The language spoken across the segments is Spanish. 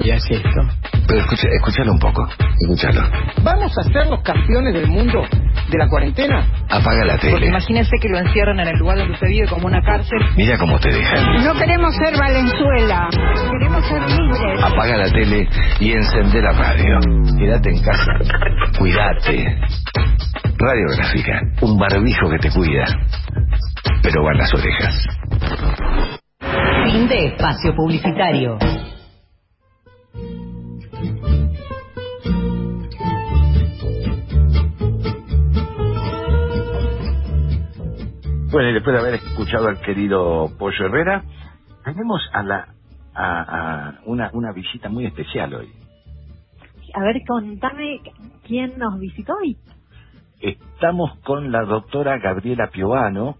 Ya es esto. Pero escucha, escúchalo un poco. Escúchalo. Vamos a ser los campeones del mundo de la cuarentena. Apaga la Porque tele. imagínese que lo encierran en el lugar donde usted vive como una cárcel. Mira cómo te dejan. No queremos ser Valenzuela, queremos ser libres. Apaga la tele y encende la radio. Quédate en casa. Cuídate. Radiográfica. Un barbijo que te cuida. Pero van las orejas. Fin de espacio publicitario. Bueno, y después de haber escuchado al querido Pollo Herrera, tenemos a la a, a una, una visita muy especial hoy. A ver, contame quién nos visitó hoy. Estamos con la doctora Gabriela Piovano,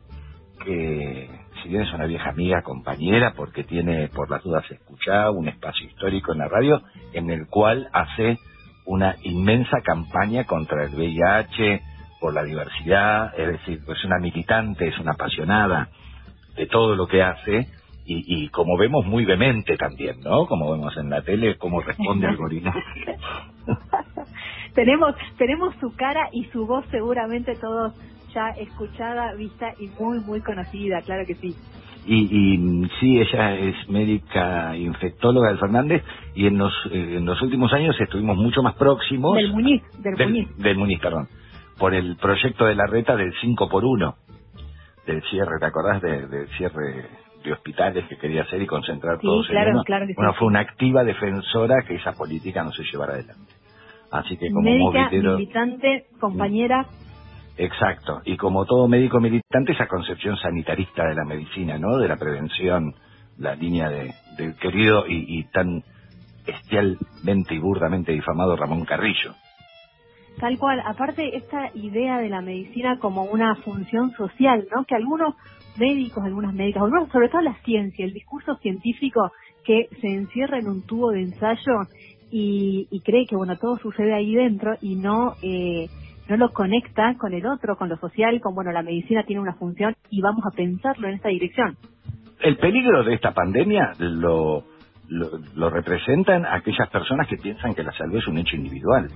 que si bien es una vieja amiga, compañera, porque tiene, por las dudas escuchado, un espacio histórico en la radio, en el cual hace una inmensa campaña contra el VIH, por la diversidad, es decir, es una militante, es una apasionada de todo lo que hace, y, y como vemos muy vehemente también, ¿no? Como vemos en la tele, cómo responde al gorila. tenemos tenemos su cara y su voz seguramente todos ya escuchada, vista y muy muy conocida, claro que sí. Y, y sí, ella es médica infectóloga del Fernández y en los, eh, en los últimos años estuvimos mucho más próximos. Del Muñiz, del, del, Muñiz. del Muñiz, perdón. Por el proyecto de la reta del 5 por 1 del cierre, ¿te acordás de- del cierre de hospitales que quería hacer y concentrar Sí, todos claro, en uno? claro que sí. bueno, fue una activa defensora que esa política no se llevara adelante. Así que como Médica, militante, compañera, Exacto, y como todo médico militante, esa concepción sanitarista de la medicina, ¿no? De la prevención, la línea de, del querido y, y tan bestialmente y burdamente difamado Ramón Carrillo. tal cual. Aparte, esta idea de la medicina como una función social, ¿no? Que algunos médicos, algunas médicas, algunos, sobre todo la ciencia, el discurso científico que se encierra en un tubo de ensayo y, y cree que, bueno, todo sucede ahí dentro y no... Eh, no lo conecta con el otro, con lo social, con, bueno, la medicina tiene una función y vamos a pensarlo en esta dirección. El peligro de esta pandemia lo, lo, lo representan aquellas personas que piensan que la salud es un hecho individual.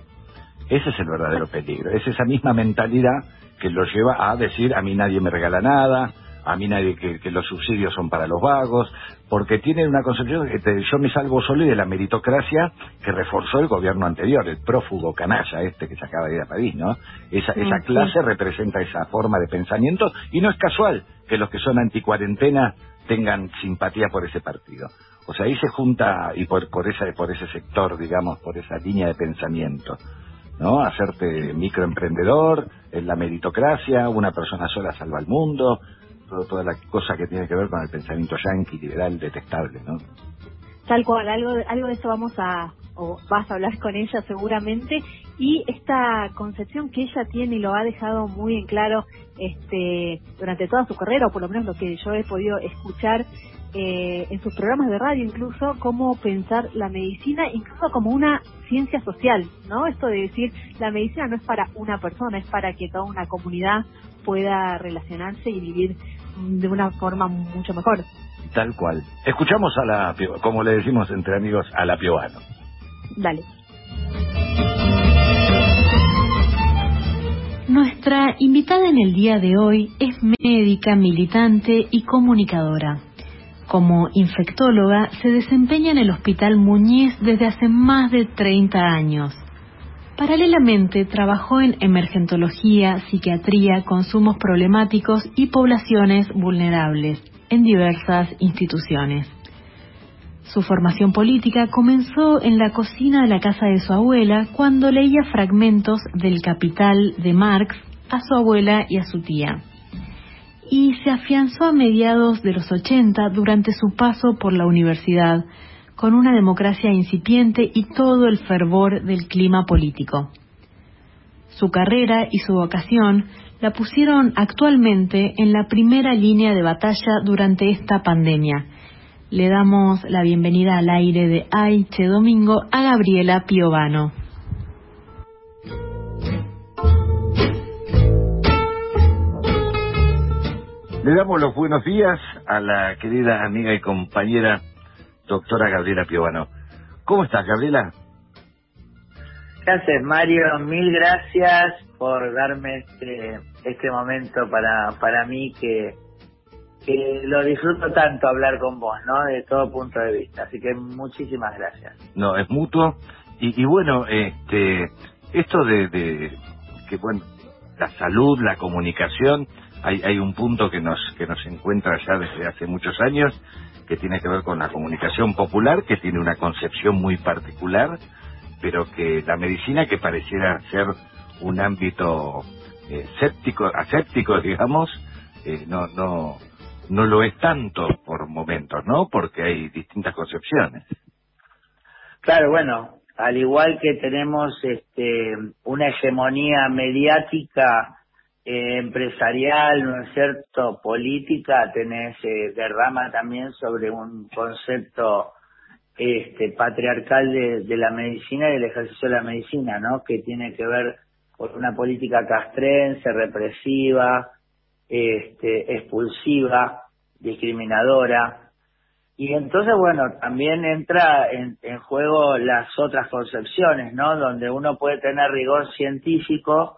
Ese es el verdadero peligro. Es esa misma mentalidad que los lleva a decir a mí nadie me regala nada, a mí nadie que, que los subsidios son para los vagos, porque tienen una concepción que yo me salvo solo y de la meritocracia que reforzó el gobierno anterior, el prófugo canalla este que se acaba de ir a París, ¿no? Esa, esa sí. clase representa esa forma de pensamiento y no es casual que los que son anticuarentena tengan simpatía por ese partido. O sea, ahí se junta, y por, por, esa, por ese sector, digamos, por esa línea de pensamiento, ¿no? Hacerte microemprendedor, en la meritocracia, una persona sola salva al mundo, todo- toda la cosa que tiene que ver con el pensamiento yanqui, liberal, detestable, ¿no? Tal cual, algo, algo de eso vamos a, o vas a hablar con ella seguramente, y esta concepción que ella tiene y lo ha dejado muy en claro este, durante toda su carrera, o por lo menos lo que yo he podido escuchar eh, en sus programas de radio incluso, cómo pensar la medicina incluso como una ciencia social, ¿no? Esto de decir, la medicina no es para una persona, es para que toda una comunidad pueda relacionarse y vivir de una forma mucho mejor. Tal cual. Escuchamos a la, como le decimos entre amigos, a la Piovano. Dale. Nuestra invitada en el día de hoy es médica, militante y comunicadora. Como infectóloga se desempeña en el Hospital Muñiz desde hace más de 30 años. Paralelamente trabajó en emergentología, psiquiatría, consumos problemáticos y poblaciones vulnerables en diversas instituciones. Su formación política comenzó en la cocina de la casa de su abuela cuando leía fragmentos del Capital de Marx a su abuela y a su tía. Y se afianzó a mediados de los 80 durante su paso por la universidad, con una democracia incipiente y todo el fervor del clima político. Su carrera y su vocación la pusieron actualmente en la primera línea de batalla durante esta pandemia. Le damos la bienvenida al aire de Aiche Domingo a Gabriela Piovano. Le damos los buenos días a la querida amiga y compañera doctora Gabriela Piovano. ¿Cómo estás, Gabriela? Gracias, Mario. Mil gracias por darme este, este momento para, para mí que, que lo disfruto tanto hablar con vos, ¿no? De todo punto de vista. Así que muchísimas gracias. No, es mutuo. Y, y bueno, este, esto de, de que, bueno, la salud, la comunicación, hay, hay un punto que nos, que nos encuentra ya desde hace muchos años, que tiene que ver con la comunicación popular, que tiene una concepción muy particular, pero que la medicina que pareciera ser un ámbito eh, séptico, aséptico, digamos, eh, no, no, no lo es tanto por momentos, ¿no? Porque hay distintas concepciones. Claro, bueno, al igual que tenemos este, una hegemonía mediática eh, empresarial, ¿no es cierto?, política, tenés eh, derrama también sobre un concepto este, patriarcal de, la medicina y del ejercicio de la medicina, ¿no?, que tiene que ver con una política castrense, represiva, este, expulsiva, discriminadora. Y entonces, bueno, también entra en, en juego las otras concepciones, ¿no?, donde uno puede tener rigor científico,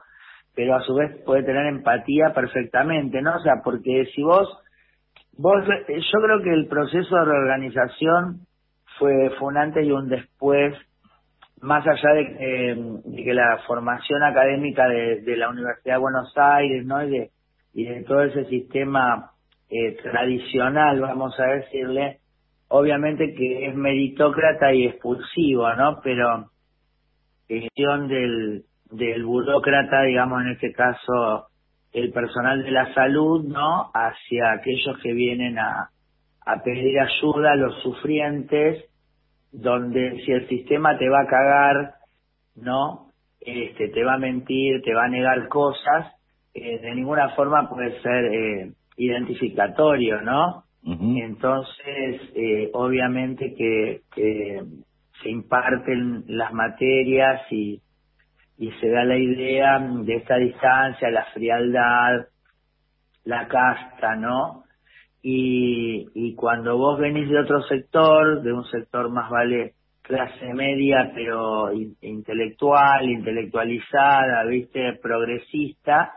pero a su vez puede tener empatía perfectamente, ¿no? O sea, porque si vos, vos, yo creo que el proceso de reorganización fue, fue un antes y un después, más allá de, que la formación académica de, la Universidad de Buenos Aires, ¿no? Y de, y de todo ese sistema eh, tradicional, vamos a decirle, obviamente que es meritócrata y expulsivo, ¿no? Pero cuestión del del burócrata, digamos en este caso el personal de la salud, ¿no? Hacia aquellos que vienen a, a pedir ayuda, a los sufrientes, donde si el sistema te va a cagar, ¿no? Este, te va a mentir, te va a negar cosas, eh, de ninguna forma puede ser eh, identificatorio, ¿no? Entonces, eh, obviamente que, que se imparten las materias y y se da la idea de esta distancia, la frialdad, la casta, ¿no? Y, y cuando vos venís de otro sector, de un sector más vale clase media, pero intelectual, intelectualizada, viste, progresista,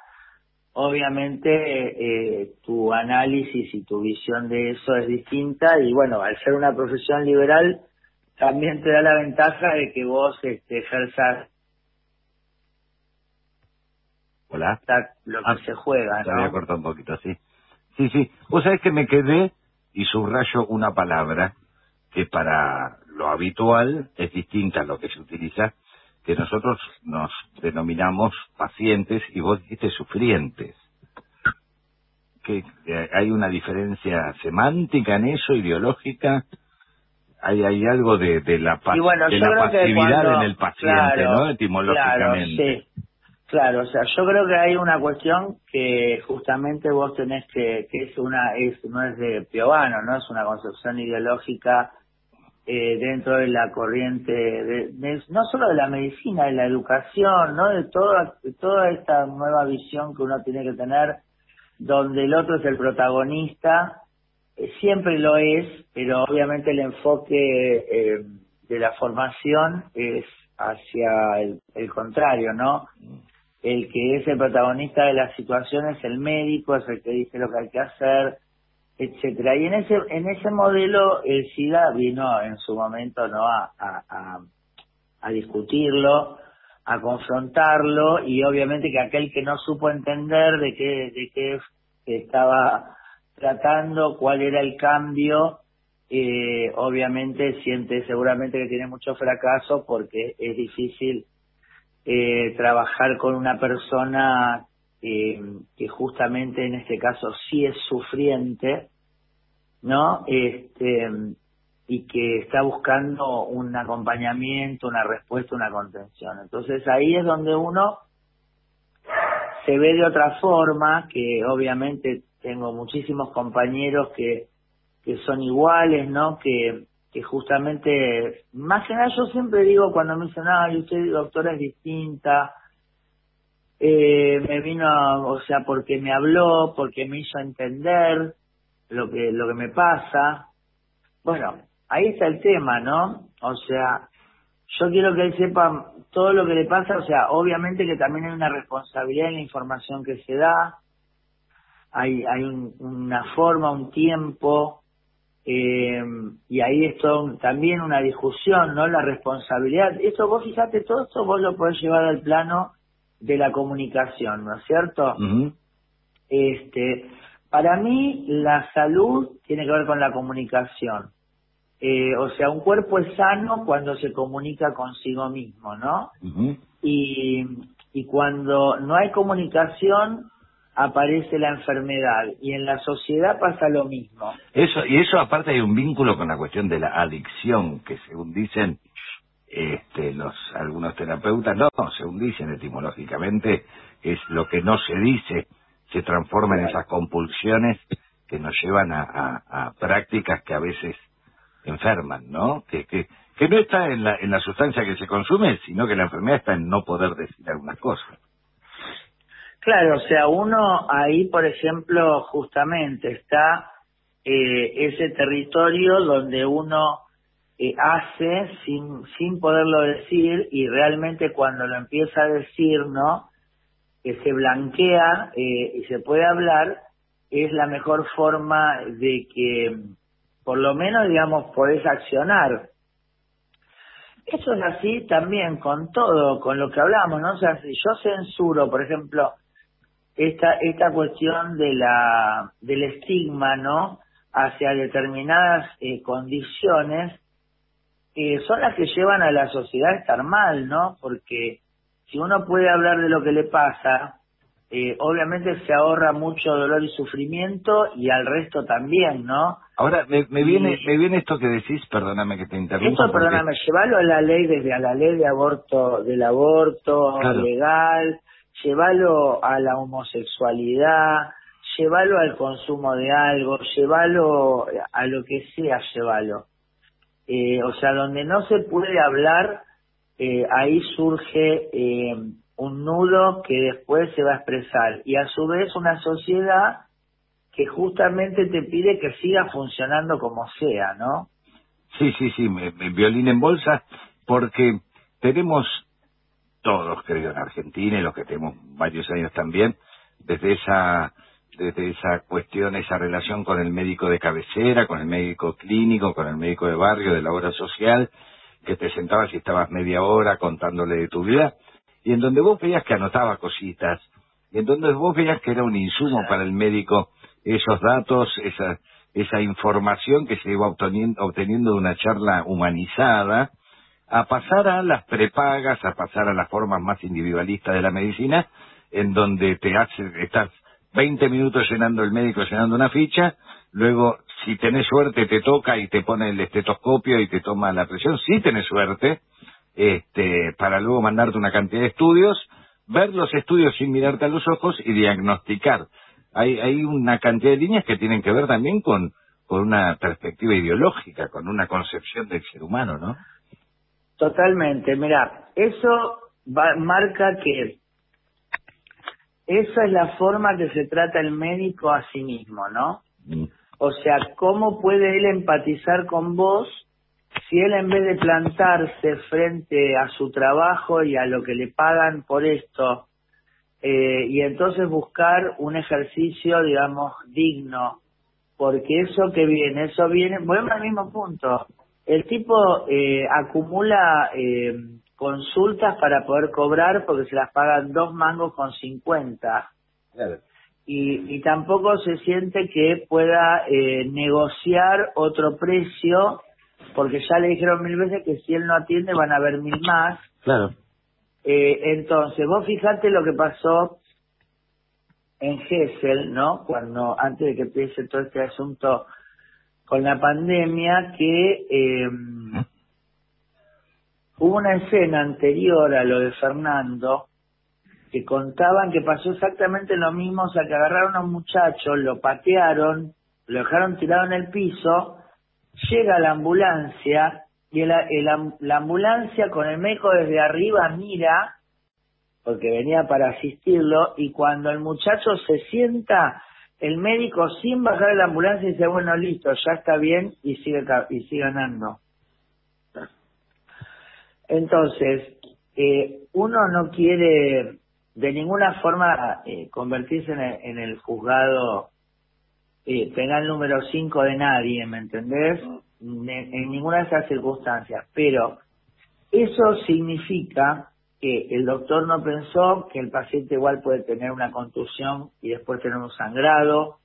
obviamente eh, tu análisis y tu visión de eso es distinta y bueno, al ser una profesión liberal, también te da la ventaja de que vos este, ejerzas Hola. lo que ah, se juega, ¿no? Se había cortado un poquito, sí. Sí, sí. Vos sabés que me quedé y subrayo una palabra que para lo habitual es distinta a lo que se utiliza, que nosotros nos denominamos pacientes y vos dijiste sufrientes. que ¿Hay una diferencia semántica en eso, ideológica? Hay, hay algo de, de la, de la pasividad en el paciente, ¿no? Etimológicamente. Claro, o sea, yo creo que hay una cuestión que justamente vos tenés que, que es una, es, no es de Piovano, ¿no? Es una concepción ideológica eh, dentro de la corriente, de, no solo de la medicina, de la educación, ¿no? De toda, toda esta nueva visión que uno tiene que tener, donde el otro es el protagonista, eh, siempre lo es, pero obviamente el enfoque eh, de la formación es hacia el contrario, ¿no? El que es el protagonista de la situación es el médico, es el que dice lo que hay que hacer, etcétera. Y en ese en ese modelo el SIDA vino en su momento no a, a, a, discutirlo, a confrontarlo y obviamente que aquel que no supo entender de qué de qué estaba tratando, cuál era el cambio, eh, obviamente siente seguramente que tiene mucho fracaso porque es difícil eh, trabajar con una persona eh, que justamente en este caso sí es sufriente, ¿no? Este, y que está buscando un acompañamiento, una respuesta, una contención. Entonces ahí es donde uno se ve de otra forma, que obviamente tengo muchísimos compañeros que, que son iguales, ¿no? Que, que justamente, más que nada yo siempre digo cuando me dicen, ay, usted doctora es distinta, eh, me vino, o sea, porque me habló, porque me hizo entender lo que, lo que me pasa. Bueno, ahí está el tema, ¿no? O sea, yo quiero que él sepa todo lo que le pasa, o sea, obviamente que también hay una responsabilidad en la información que se da, hay, hay una forma, un tiempo, eh, y ahí esto también una discusión, ¿no? La responsabilidad. Esto vos fíjate, todo esto vos lo podés llevar al plano de la comunicación, ¿no es cierto? Este, para mí la salud tiene que ver con la comunicación. Eh, o sea, un cuerpo es sano cuando se comunica consigo mismo, ¿no? y, y cuando no hay comunicación, aparece la enfermedad y en la sociedad pasa lo mismo. Eso y eso aparte hay un vínculo con la cuestión de la adicción que según dicen este los algunos terapeutas no, según dicen etimológicamente es lo que no se dice se transforma en esas compulsiones que nos llevan a, a prácticas que a veces enferman, ¿no? Que, que, que no está en la, en la sustancia que se consume, sino que la enfermedad está en no poder decir algunas cosas. Claro, o sea, uno ahí, por ejemplo, justamente está eh, ese territorio donde uno eh, hace sin, sin poderlo decir y realmente cuando lo empieza a decir, ¿no? Que se blanquea eh, y se puede hablar, es la mejor forma de que por lo menos, digamos, podés accionar. Eso es así también con todo, con lo que hablamos, ¿no? O sea, si yo censuro, por ejemplo, esta, esta cuestión de la, del estigma, ¿no? Hacia determinadas eh, condiciones, eh, son las que llevan a la sociedad a estar mal, ¿no? Porque si uno puede hablar de lo que le pasa, eh, obviamente se ahorra mucho dolor y sufrimiento y al resto también, ¿no? Ahora, me, me viene me viene esto que decís, perdóname que te interrumpa. Esto, perdóname, llévalo a la ley, desde a la ley de aborto, del aborto legal, llévalo a la homosexualidad, llévalo al consumo de algo, llévalo a lo que sea, llévalo. Eh, o sea, donde no se puede hablar, eh, ahí surge eh, un nudo que después se va a expresar y a su vez una sociedad que justamente te pide que siga funcionando como sea, ¿no? Sí, sí, sí, me, violín en bolsa, porque tenemos todos, creo, en Argentina y los que tenemos varios años también, desde esa desde esa cuestión, esa relación con el médico de cabecera, con el médico clínico, con el médico de barrio, de la obra social, que te sentabas y estabas media hora contándole de tu vida, y en donde vos veías que anotaba cositas, y en donde vos veías que era un insumo para el médico esos datos, esa, esa información que se iba obteniendo, obteniendo de una charla humanizada, a pasar a las prepagas, a pasar a las formas más individualistas de la medicina, en donde te hace, estás 20 minutos llenando el médico, llenando una ficha, luego si tenés suerte te toca y te pone el estetoscopio y te toma la presión, si tenés suerte, este, para luego mandarte una cantidad de estudios, ver los estudios sin mirarte a los ojos y diagnosticar. Hay, hay una cantidad de líneas que tienen que ver también con, con una perspectiva ideológica, con una concepción del ser humano, ¿no? Totalmente, mira, eso marca que esa es la forma que se trata el médico a sí mismo, ¿no? Mm. O sea, ¿cómo puede él empatizar con vos si él en vez de plantarse frente a su trabajo y a lo que le pagan por esto, eh, y entonces buscar un ejercicio, digamos, digno, porque eso que viene, eso viene, volvemos al mismo punto, el tipo eh, acumula eh, consultas para poder cobrar porque se las pagan dos mangos con cincuenta. Y, y tampoco se siente que pueda eh, negociar otro precio porque ya le dijeron mil veces que si él no atiende van a haber mil más. Claro. Eh, entonces, vos fijate lo que pasó en Gessel, ¿no? Cuando, antes de que empiece todo este asunto con la pandemia que eh, hubo una escena anterior a lo de Fernando que contaban que pasó exactamente lo mismo, o sea, que agarraron a un muchacho, lo patearon, lo dejaron tirado en el piso, llega la ambulancia y la ambulancia con el médico desde arriba mira, porque venía para asistirlo, y cuando el muchacho se sienta, el médico sin bajar la ambulancia dice, bueno, listo, ya está bien y sigue, y sigue ganando. Entonces, eh, uno no quiere de ninguna forma eh, convertirse en el, juzgado eh, penal número 5 de nadie, ¿me entendés? en ninguna de esas circunstancias. Pero eso significa que el doctor no pensó que el paciente igual puede tener una contusión y después tener un sangrado,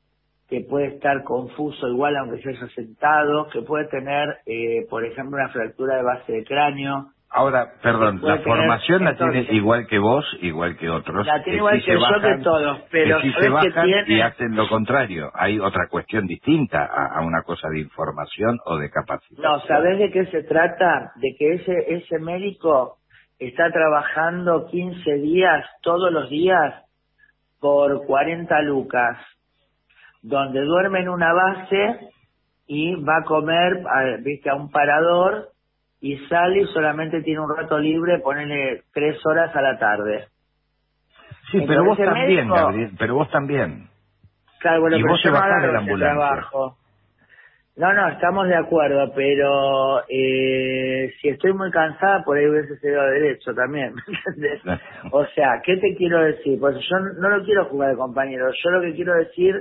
que puede estar confuso igual aunque se haya sentado, que puede tener, eh, por ejemplo, una fractura de base de cráneo. Ahora, perdón, la formación la tiene igual que vos, igual que otros. La tiene igual que, yo que todos, pero que si se bajan y hacen lo contrario. Hay otra cuestión distinta a, a, una cosa de información o de capacidad. No, ¿sabés de qué se trata? De que ese ese médico está trabajando 15 días todos los días por 40 lucas, donde duerme en una base y va a comer, viste, a un parador y sale y solamente tiene un rato libre, ponele tres horas a la tarde. Sí, pero vos también, Gabriel, pero vos también. Claro, bueno, y pero vos yo de la ambulancia. Trabajo. No, no, estamos de acuerdo, pero eh, si estoy muy cansada, por ahí hubiese sido derecho también, ¿me entiendes? O sea, ¿qué te quiero decir? Pues yo no lo quiero jugar de compañero, yo lo que quiero decir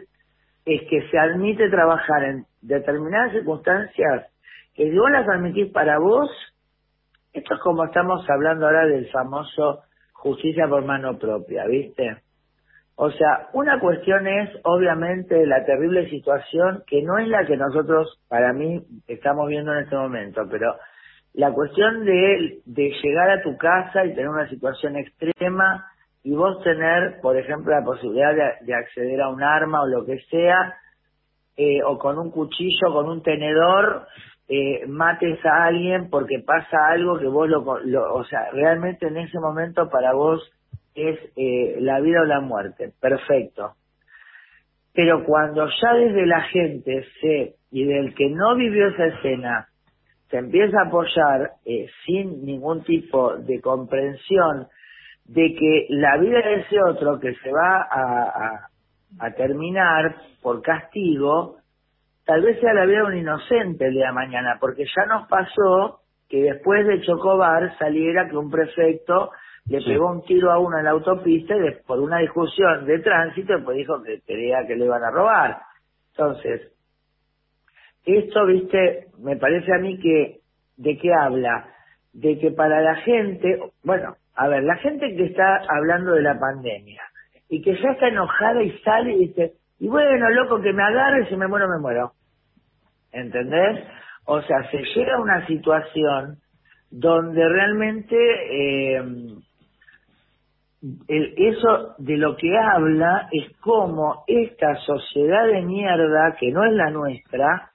es que se admite trabajar en determinadas circunstancias que si vos las admitís para vos, esto es como estamos hablando ahora del famoso justicia por mano propia, ¿viste? O sea, una cuestión es obviamente la terrible situación que no es la que nosotros, para mí, estamos viendo en este momento, pero la cuestión de, de llegar a tu casa y tener una situación extrema y vos tener, por ejemplo, la posibilidad de, acceder a un arma o lo que sea, eh, o con un cuchillo, con un tenedor, eh, mates a alguien porque pasa algo que vos lo, lo, o sea, realmente en ese momento para vos es eh, la vida o la muerte, perfecto. Pero cuando ya desde la gente se, y del que no vivió esa escena, se empieza a apoyar eh, sin ningún tipo de comprensión de que la vida de ese otro que se va a, a, terminar por castigo, tal vez sea la vida de un inocente el día de mañana, porque ya nos pasó que después de Chocobar saliera que un prefecto le pegó un tiro a uno en la autopista y por una discusión de tránsito pues dijo que quería que le iban a robar. Entonces, esto, viste, me parece a mí que, ¿de qué habla? De que para la gente, bueno, a ver, la gente que está hablando de la pandemia y que ya está enojada y sale y dice, y bueno, loco, que me agarre, si me muero, me muero. ¿Entendés? O sea, se llega a una situación donde realmente eh, el, eso de lo que habla es cómo esta sociedad de mierda, que no es la nuestra,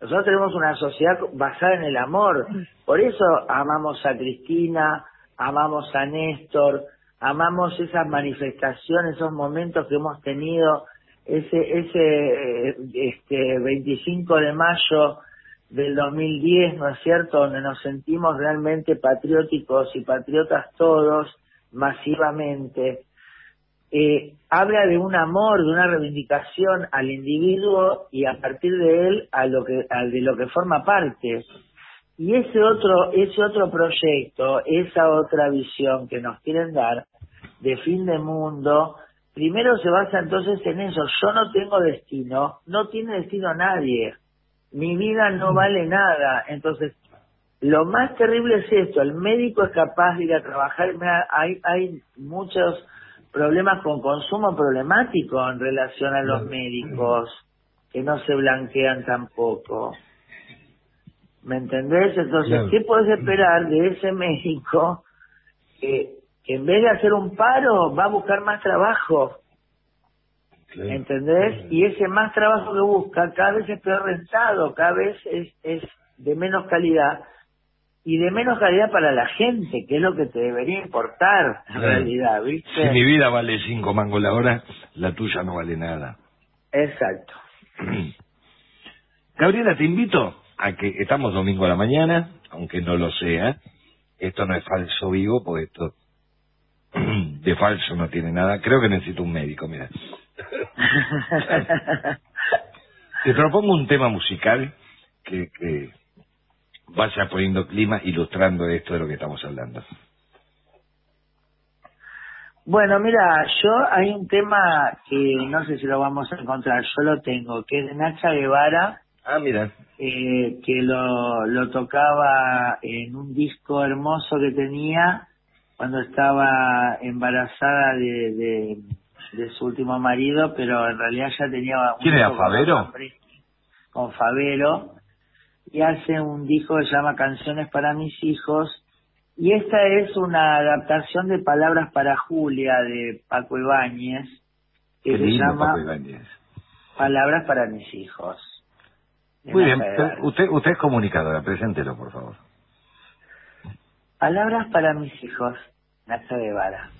nosotros tenemos una sociedad basada en el amor, por eso amamos a Cristina, amamos a Néstor, amamos esas manifestaciones, esos momentos que hemos tenido, ese, ese este 25 de mayo del 2010, ¿no es cierto?, donde nos sentimos realmente patrióticos y patriotas todos, masivamente, eh, habla de un amor, de una reivindicación al individuo y a partir de él a lo que, a de lo que forma parte. Y ese otro, ese otro proyecto, esa otra visión que nos quieren dar de fin de mundo, primero se basa entonces en eso. Yo no tengo destino, no tiene destino nadie. Mi vida no vale nada. Entonces, lo más terrible es esto, el médico es capaz de ir a trabajar, hay, hay muchos problemas con consumo problemático en relación a los médicos, que no se blanquean tampoco. ¿Me entendés? Entonces, ¿qué puedes esperar de ese médico que, que en vez de hacer un paro va a buscar más trabajo? ¿entendés? Y ese más trabajo que busca cada vez es peor rentado, cada vez es, es de menos calidad y de menos calidad para la gente, que es lo que te debería importar en realidad, ¿viste? Si mi vida vale cinco mangos la hora, la tuya no vale nada. Exacto. Gabriela, te invito a que estamos domingo a la mañana, aunque no lo sea. Esto no es falso vivo, porque esto de falso no tiene nada. Creo que necesito un médico, mira. te propongo un tema musical que, que vaya poniendo clima, ilustrando esto de lo que estamos hablando. Bueno, mira, yo hay un tema que no sé si lo vamos a encontrar, yo lo tengo, que es de Nacha Guevara. Ah, mira. Eh, que lo, lo tocaba en un disco hermoso que tenía cuando estaba embarazada de, de, de su último marido, pero en realidad ya tenía... Un ¿Quién era, Favero? Con Favero y hace un disco que se llama Canciones para mis hijos y esta es una adaptación de Palabras para Julia de Paco Ibáñez que se llama Palabras para mis hijos. Muy bien, usted, usted es comunicadora, preséntelo por favor. Palabras para mis hijos, Nacha Guevara.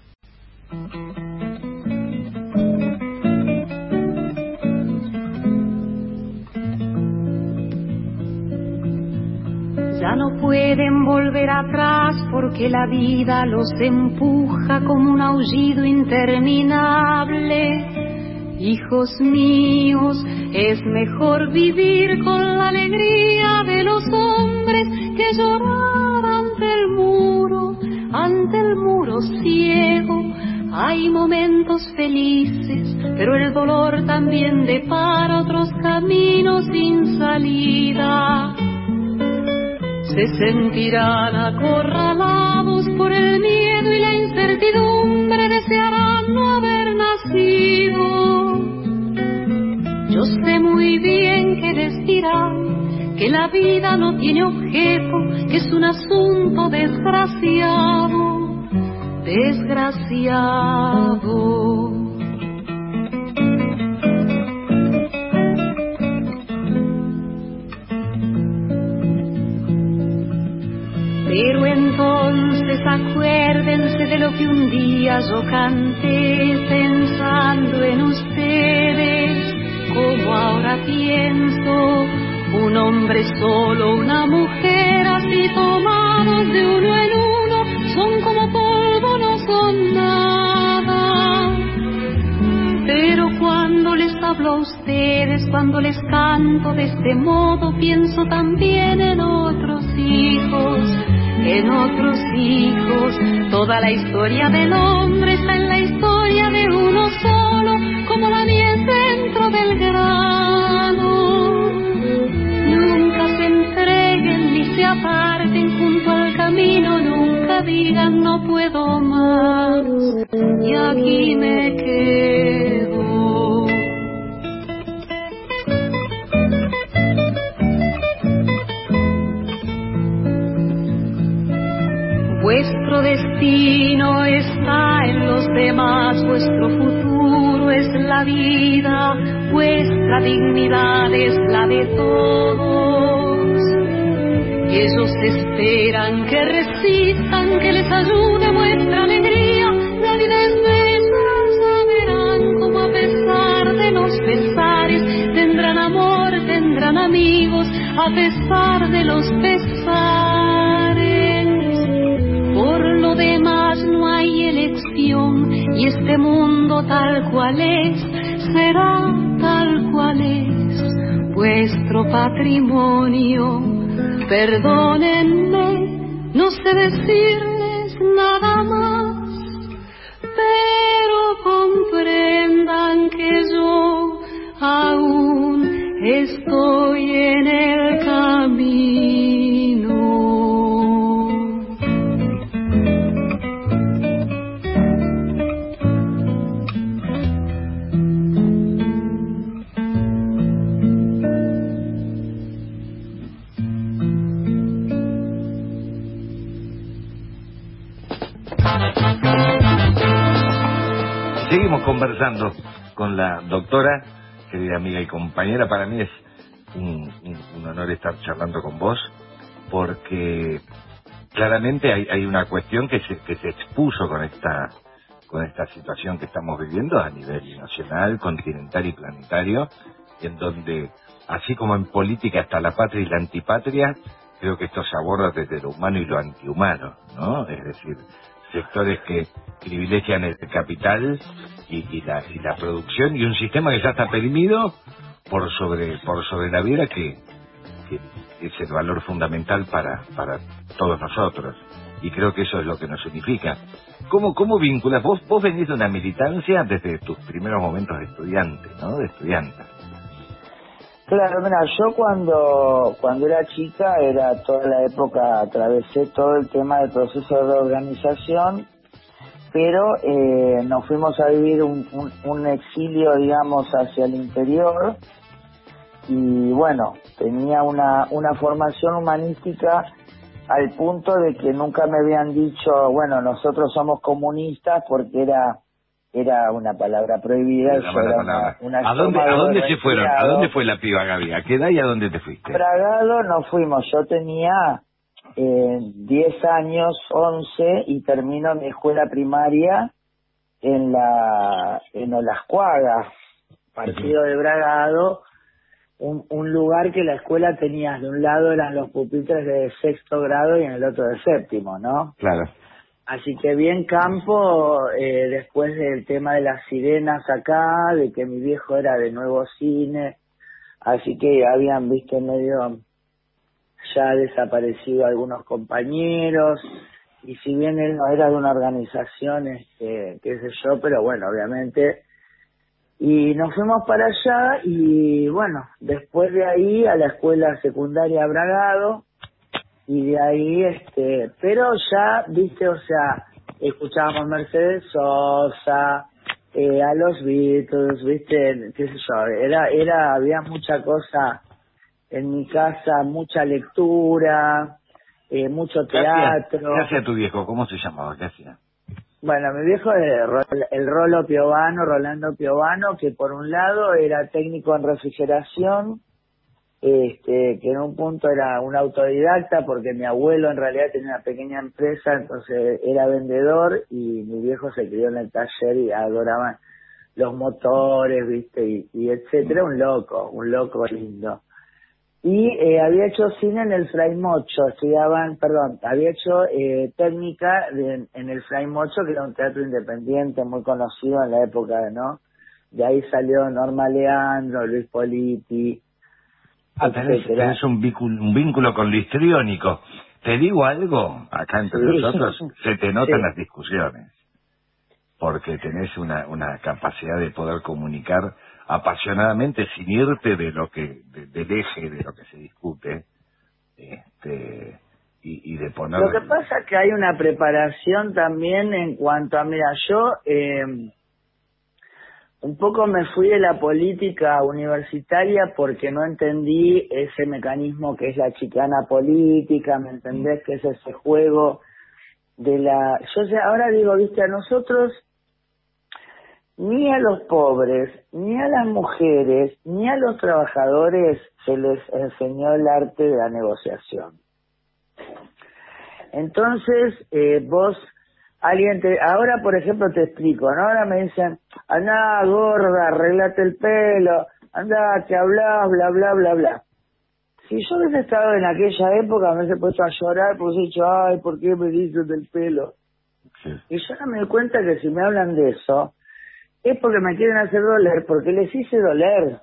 Ya no pueden volver atrás porque la vida los empuja como un aullido interminable. Hijos míos, es mejor vivir con la alegría de los hombres que llorar ante el muro, ante el muro ciego. Hay momentos felices, pero el dolor también depara otros caminos sin salida se sentirán acorralados por el miedo y la incertidumbre, desearán no haber nacido. Yo sé muy bien que les dirán que la vida no tiene objeto, que es un asunto desgraciado, desgraciado. Pero entonces acuérdense de lo que un día yo canté pensando en ustedes, como ahora pienso, un hombre solo, una mujer así tomados de uno en uno, son como polvo, no son nada. Pero cuando les hablo a ustedes, cuando les canto de este modo, pienso también en otros hijos en otros hijos. Toda la historia del hombre está en la historia de uno solo, como la miel dentro del grano. Nunca se entreguen ni se aparten junto al camino, nunca digan no puedo más y aquí me quedo. Vuestro destino está en los demás, vuestro futuro es la vida, vuestra dignidad es la de todos. Ellos esperan que resistan, que les ayude vuestra alegría, la vida es bella, verán como a pesar de los pesares tendrán amor, tendrán amigos, a pesar de los pesares tal cual es será tal cual es vuestro patrimonio. Perdónenme, no sé decirles nada más, conversando con la doctora, querida amiga y compañera. Para mí es un, honor estar charlando con vos, porque claramente hay, hay una cuestión que se, que se expuso con esta con esta situación que estamos viviendo a nivel nacional, continental y planetario, en donde, así como en política está la patria y la antipatria, creo que esto se aborda desde lo humano y lo antihumano, ¿no? Es decir, sectores que privilegian el capital y, la, y la producción y un sistema que ya está perimido por sobre por sobre la vida que, que es el valor fundamental para para todos nosotros y creo que eso es lo que nos unifica. ¿Cómo, cómo vinculas? Vos, vos venís de una militancia desde tus primeros momentos de estudiante, ¿no? De estudiante. Claro, mira, yo cuando, cuando era chica, era toda la época, atravesé todo el tema del proceso de organización, pero eh, nos fuimos a vivir un, un, exilio, digamos, hacia el interior, y bueno, tenía una, una formación humanística al punto de que nunca me habían dicho, bueno, nosotros somos comunistas porque era era una palabra prohibida. ¿A, dónde, ¿A dónde se fueron? ¿A dónde fue la piba Gaby? ¿A qué edad y a dónde te fuiste? Bragado nos fuimos. Yo tenía eh, 10 años, 11, y termino mi escuela primaria en la en Olascuaga, partido de Bragado, un, un lugar que la escuela tenía, de un lado eran los pupitres de sexto grado y en el otro de séptimo, ¿no? Claro. Así que bien campo, eh, después del tema de las sirenas acá, de que mi viejo era de nuevo cine, así que habían visto medio ya desaparecido algunos compañeros, y si bien él no era de una organización, este, qué sé yo, pero bueno, obviamente. Y nos fuimos para allá y bueno, después de ahí a la escuela secundaria Bragado y de ahí este, pero ya, viste, o sea, escuchábamos Mercedes Sosa, eh, a los Beatles, viste, qué sé yo, era, era, había mucha cosa en mi casa, mucha lectura, eh, mucho teatro. ¿Qué hacía tu viejo? ¿Cómo se llamaba? ¿Qué hacía? Bueno, mi viejo es el Rolo Piovano, Rolando Piovano, que por un lado era técnico en refrigeración, este, que en un punto era un autodidacta porque mi abuelo en realidad tenía una pequeña empresa, entonces era vendedor y mi viejo se crió en el taller y adoraban los motores, viste, y, etcétera, un loco, un loco lindo y eh, había hecho cine en el Fray Mocho, estudiaban, perdón, había hecho eh, técnica en el Fray Mocho, que era un teatro independiente muy conocido en la época, ¿no? De ahí salió Norma Leandro, Luis Politi. Ah, tenés, un, vínculo, un vínculo con Listriónico. Te digo algo, acá entre nosotros, se te notan las discusiones, porque tenés una, una capacidad de poder comunicar apasionadamente sin irte de lo que del eje de lo que se discute este y, de poner lo que pasa es que hay una preparación también en cuanto a mira yo eh, un poco me fui de la política universitaria porque no entendí ese mecanismo que es la chicana política, ¿me entendés? Que es ese juego de la... Yo sé, ahora digo, viste, a nosotros ni a los pobres, ni a las mujeres, ni a los trabajadores se les enseñó el arte de la negociación. Entonces, eh, vos, alguien te, ahora por ejemplo te explico, ¿no? Ahora me dicen, anda gorda, arreglate el pelo, anda, que hablas, bla, bla, bla, bla. Si yo hubiese estado en aquella época, me hubiese puesto a llorar, pues he dicho, ay, ¿por qué me dices del pelo? Y yo no me doy cuenta que si me hablan de eso, es porque me quieren hacer doler, porque les hice doler.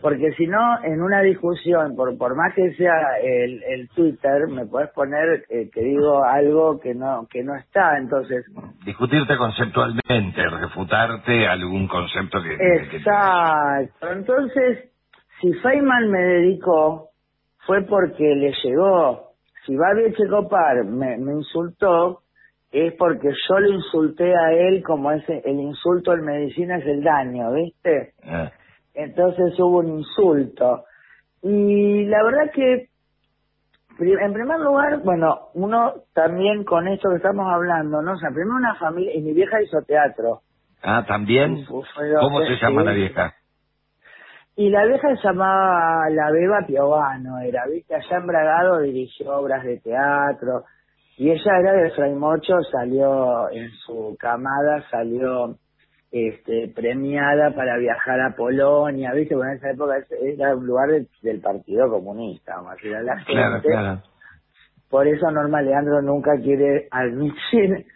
Porque si no, en una discusión, por, por más que sea el, el Twitter, me puedes poner eh, que digo algo que no que no está, entonces... Discutirte conceptualmente, refutarte algún concepto que... Exacto. Entonces, si Feynman me dedicó, fue porque le llegó. Si Babi Echecopar me, me insultó, es porque yo le insulté a él como ese el insulto en medicina es el daño, ¿viste? Ah. Entonces hubo un insulto. Y la verdad que, en primer lugar, bueno, uno también con esto que estamos hablando, ¿no? O sea, primero una familia, y mi vieja hizo teatro. Ah, también. ¿Cómo se llama la vieja? Y la vieja se llamaba La Beba Piovano, era, viste, allá en Bragado dirigió obras de teatro, y ella era de Fray Mocho, salió en su camada, salió este, premiada para viajar a Polonia, viste, bueno, en esa época era un lugar del, Partido Comunista, vamos a decir a la gente. Claro, claro. Por eso Norma Leandro nunca quiere admitir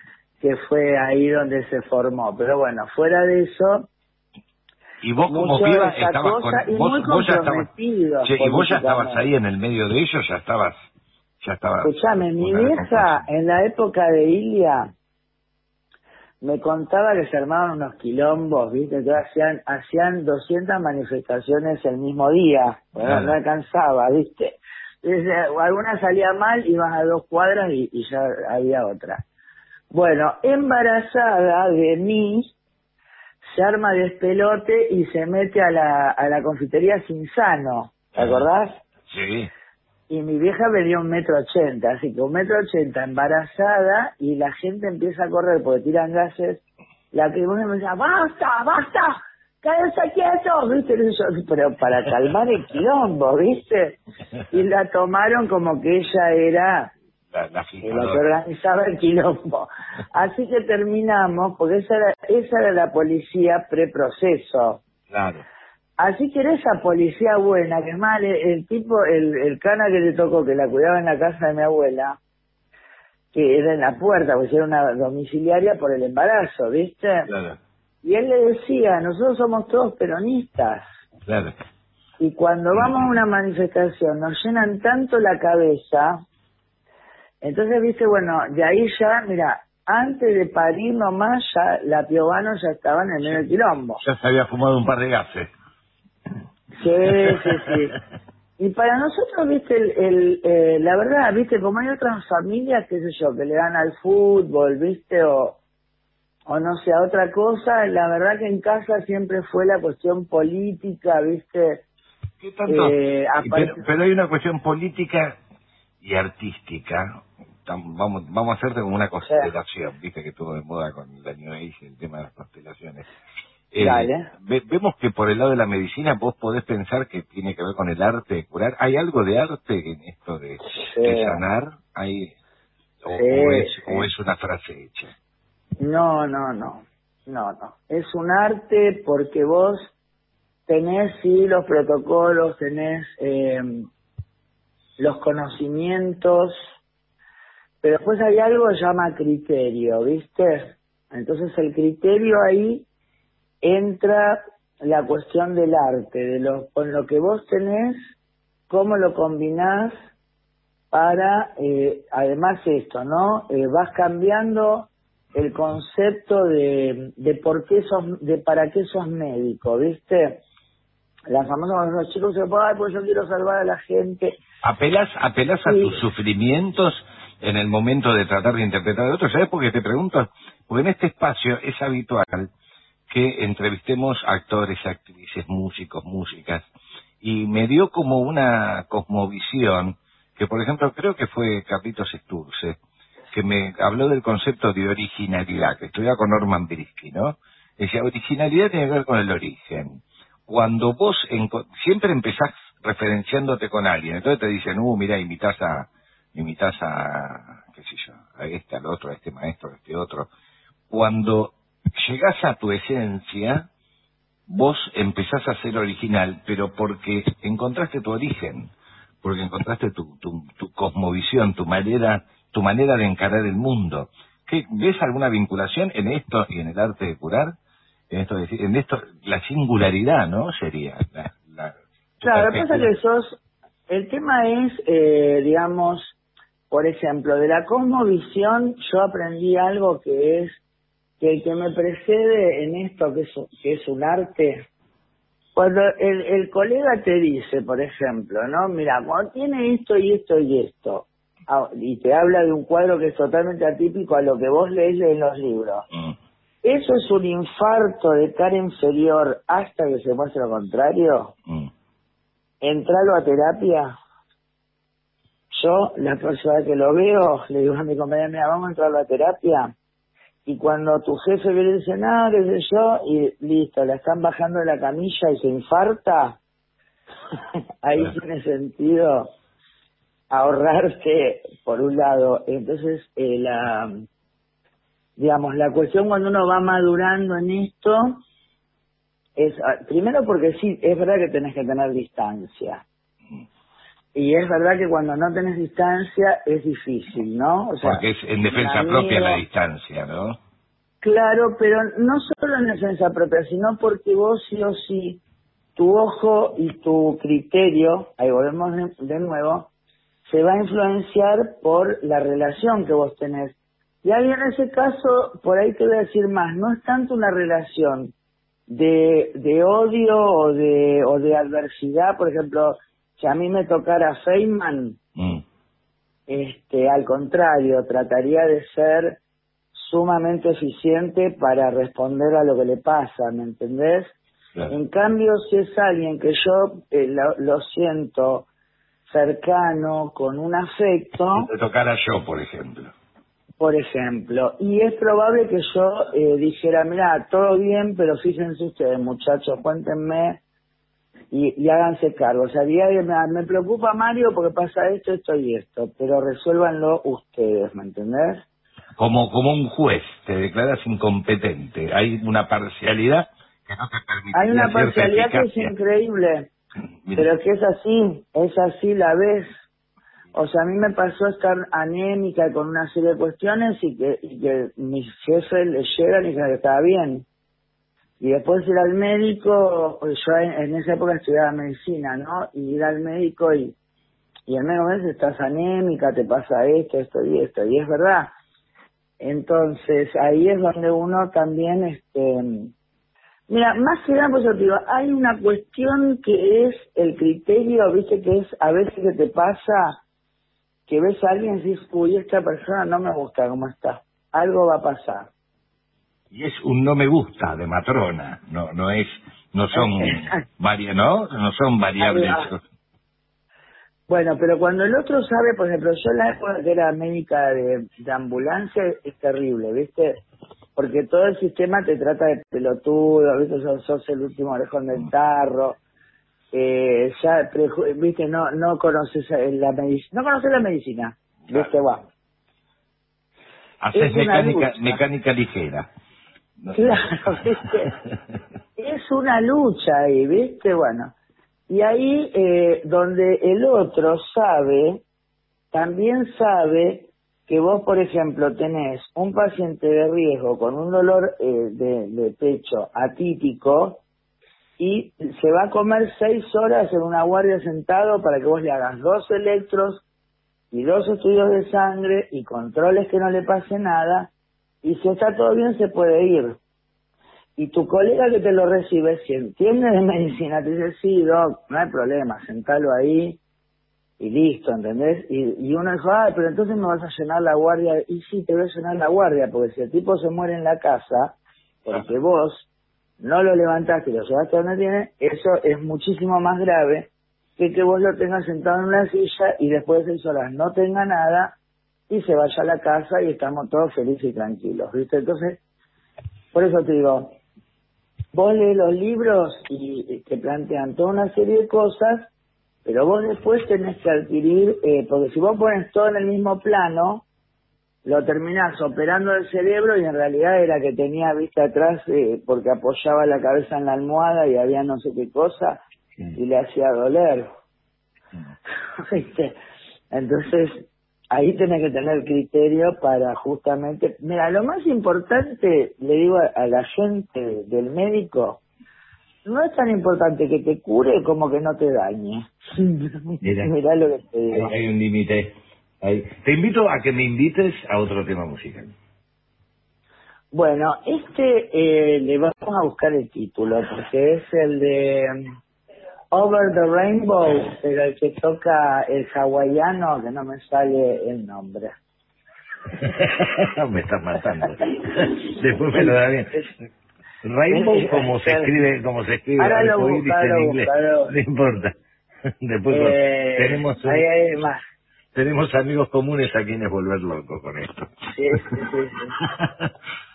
que fue ahí donde se formó. Pero bueno, fuera de eso, y vos como piba estabas con, vos, ya estabas, y vos ya estabas ahí en el medio de ellos, ya estabas, ya estabas. Escuchame, mi vieja en la época de Ilia me contaba que se armaban unos quilombos, viste, que hacían, hacían 200 manifestaciones el mismo día, bueno, no alcanzaba, viste. Entonces, alguna salía mal, ibas a dos cuadras y, y ya había otra. Bueno, embarazada de mí, se arma despelote y se mete a la, a la confitería Sinsano, ¿te acordás? Sí. Y mi vieja venía un metro ochenta, así que un metro ochenta embarazada y la gente empieza a correr porque tiran gases. La que me decía, basta, basta, cállate quieto, ¿viste? Pero para calmar el quilombo, ¿viste? Y la tomaron como que ella era la, la, que organizaba el quilombo. Así que terminamos, porque esa era, esa era la policía preproceso. Claro. Así que era esa policía buena, que es más, el, tipo, el, el cana que le tocó, que la cuidaba en la casa de mi abuela, que era en la puerta, porque era una domiciliaria por el embarazo, ¿viste? Claro. Y él le decía, nosotros somos todos peronistas. Claro. Y cuando vamos a una manifestación nos llenan tanto la cabeza entonces, viste, bueno, de ahí ya, mira, antes de parir nomás, ya la Piovano ya estaba en el medio del quilombo. Ya se había fumado un par de gases. Sí, sí, sí. Y para nosotros, viste, el, el eh, la verdad, viste, como hay otras familias, qué sé yo, que le dan al fútbol, viste, o, o no sé, a otra cosa, la verdad que en casa siempre fue la cuestión política, viste. ¿Qué tanto? Eh, pero, pero hay una cuestión política y artística vamos vamos a hacerte como una constelación, viste que estuvo de moda con la New Age el tema de las constelaciones. Eh, vemos que por el lado de la medicina vos podés pensar que tiene que ver con el arte de curar. ¿Hay algo de arte en esto de, sanar? ¿Hay, o, es, ¿O es una frase hecha? No, no, no. No, no. Es un arte porque vos tenés, sí, los protocolos, tenés eh, los conocimientos, pero después hay algo que llama criterio, ¿viste? Entonces el criterio ahí entra la cuestión del arte, de lo, con lo que vos tenés, cómo lo combinás para, eh, además esto, ¿no? Eh, vas cambiando el concepto de, de por qué sos, de para qué sos médico, ¿viste? La famosa, los chicos se ponen, pues yo quiero salvar a la gente. Apelas, apelas a tus sufrimientos en el momento de tratar de interpretar a otro. ¿Sabes por qué te pregunto? Porque en este espacio es habitual que entrevistemos actores, actrices, músicos, músicas. Y me dio como una cosmovisión, que por ejemplo creo que fue Capito Sturce, que me habló del concepto de originalidad, que estudia con Norman Brisky, ¿no? Decía, originalidad tiene que ver con el origen. Cuando vos siempre empezás referenciándote con alguien, entonces te dicen, uh, mira, invitas a, imitas a, qué sé yo, a este, al otro, a este maestro, a este otro. Cuando llegas a tu esencia, vos empezás a ser original, pero porque encontraste tu origen, porque encontraste tu, tu, tu cosmovisión, tu manera, tu manera de encarar el mundo. ¿Qué, ¿Ves alguna vinculación en esto y en el arte de curar? En esto, en esto la singularidad, ¿no? Sería la, la Claro, lo que pasa que sos, el tema es, eh, digamos, por ejemplo, de la cosmovisión yo aprendí algo que es que el que me precede en esto, que es, que es un arte, cuando el, el colega te dice, por ejemplo, ¿no? Mira, cuando tiene esto y esto y esto, ah, y te habla de un cuadro que es totalmente atípico a lo que vos lees en los libros, mm. ¿eso es un infarto de cara inferior hasta que se muestre lo contrario? Mm. ¿Entralo a terapia? Yo, la próxima vez que lo veo, le digo a mi compañera, mira, vamos a entrar a terapia. Y cuando tu jefe viene y dice, no, qué sé yo, y listo, la están bajando de la camilla y se infarta, ahí tiene sentido ahorrarse, por un lado. Entonces, eh, la, digamos, la cuestión cuando uno va madurando en esto, es, ah, primero porque sí, es verdad que tenés que tener distancia. Y es verdad que cuando no tenés distancia es difícil, ¿no? O sea, Porque es en defensa propia la distancia, ¿no? Claro, pero no solo en defensa propia, sino porque vos sí o sí, tu ojo y tu criterio, ahí volvemos de, nuevo, se va a influenciar por la relación que vos tenés. Y ahí en ese caso, por ahí te voy a decir más, no es tanto una relación de, de odio o de, o de adversidad, por ejemplo, si a mí me tocara Feynman, mm. este, al contrario, trataría de ser sumamente eficiente para responder a lo que le pasa, ¿me entendés? En cambio, si es alguien que yo eh, lo, siento cercano, con un afecto... Si te tocara yo, por ejemplo. Por ejemplo, y es probable que yo eh, dijera, mira, todo bien, pero fíjense ustedes, muchachos, cuéntenme y, háganse cargo. O sea, me, me preocupa Mario porque pasa esto, esto y esto, pero resuélvanlo ustedes, ¿me entendés? Como, como un juez, te declaras incompetente. Hay una parcialidad que no te permite. Hay una parcialidad que es increíble, pero que es así, es así la vez. O sea, a mí me pasó estar anémica con una serie de cuestiones y que, y que mis jefes le llegan y dicen que estaba bien y después ir al médico, yo en, esa época estudiaba medicina, ¿no? Y ir al médico y, y el médico me dice, estás anémica, te pasa esto, esto y esto, y es verdad. Entonces, ahí es donde uno también, este, mira, más que nada, pues hay una cuestión que es el criterio, viste, que es a veces que te pasa que ves a alguien y dices, uy, esta persona no me gusta cómo está, algo va a pasar y es un no me gusta de matrona, no no es no son varias, ¿no? No son variables. Bueno, pero cuando el otro sabe, por ejemplo, yo la época que era médica de, ambulancia es terrible, ¿viste? Porque todo el sistema te trata de pelotudo, ¿viste? Sos, el último orejón del tarro, eh, ya, ¿viste? No no conoces la medicina, no conoces la medicina, ¿viste? Va. Haces mecánica, mecánica ligera. Claro, ¿viste? es una lucha ahí, ¿viste? Bueno, y ahí eh, donde el otro sabe, también sabe que vos, por ejemplo, tenés un paciente de riesgo con un dolor eh, de, de pecho atípico y se va a comer seis horas en una guardia sentado para que vos le hagas dos electros y dos estudios de sangre y controles que no le pase nada y si está todo bien se puede ir. Y tu colega que te lo recibe, si entiende de medicina, te dice, sí, doc, no hay problema, sentalo ahí y listo, ¿entendés? Y, y uno dice, ah, pero entonces me vas a llenar la guardia. Y sí, te voy a llenar la guardia, porque si el tipo se muere en la casa, porque vos no lo levantaste y lo llevaste donde tiene, eso es muchísimo más grave que que vos lo tengas sentado en una silla y después de seis horas no tenga nada y se vaya a la casa y estamos todos felices y tranquilos, ¿viste? Entonces, por eso te digo, vos lees los libros y te plantean toda una serie de cosas, pero vos después tenés que adquirir, eh, porque si vos pones todo en el mismo plano, lo terminás operando el cerebro y en realidad era que tenía vista atrás eh, porque apoyaba la cabeza en la almohada y había no sé qué cosa y le hacía doler. Entonces, ahí tenés que tener criterio para justamente, mira, lo más importante, le digo a, la gente del médico, no es tan importante que te cure como que no te dañe. Mira, lo que te digo. Hay, un límite. Te invito a que me invites a otro tema musical. Bueno, este eh, le vamos a buscar el título porque es el de Over the Rainbow, pero el que toca el hawaiano, que no me sale el nombre. me estás matando. Después me lo da bien. Rainbow como se escribe, como se escribe Ahora lo en inglés. No importa. Después eh, tenemos ahí hay más. Tenemos amigos comunes a quienes volver locos con esto. Sí, sí, sí.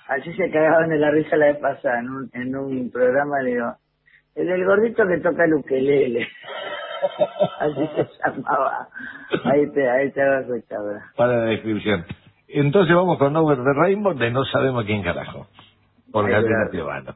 así se cagaban de la risa la vez pasada en un, en un programa, le digo, el del gordito que toca el ukelele. así se llamaba. Ahí te, ahí te ahora. Para la descripción. Entonces vamos con Over the Rainbow de No Sabemos Quién Carajo. Por Ahí Gabriela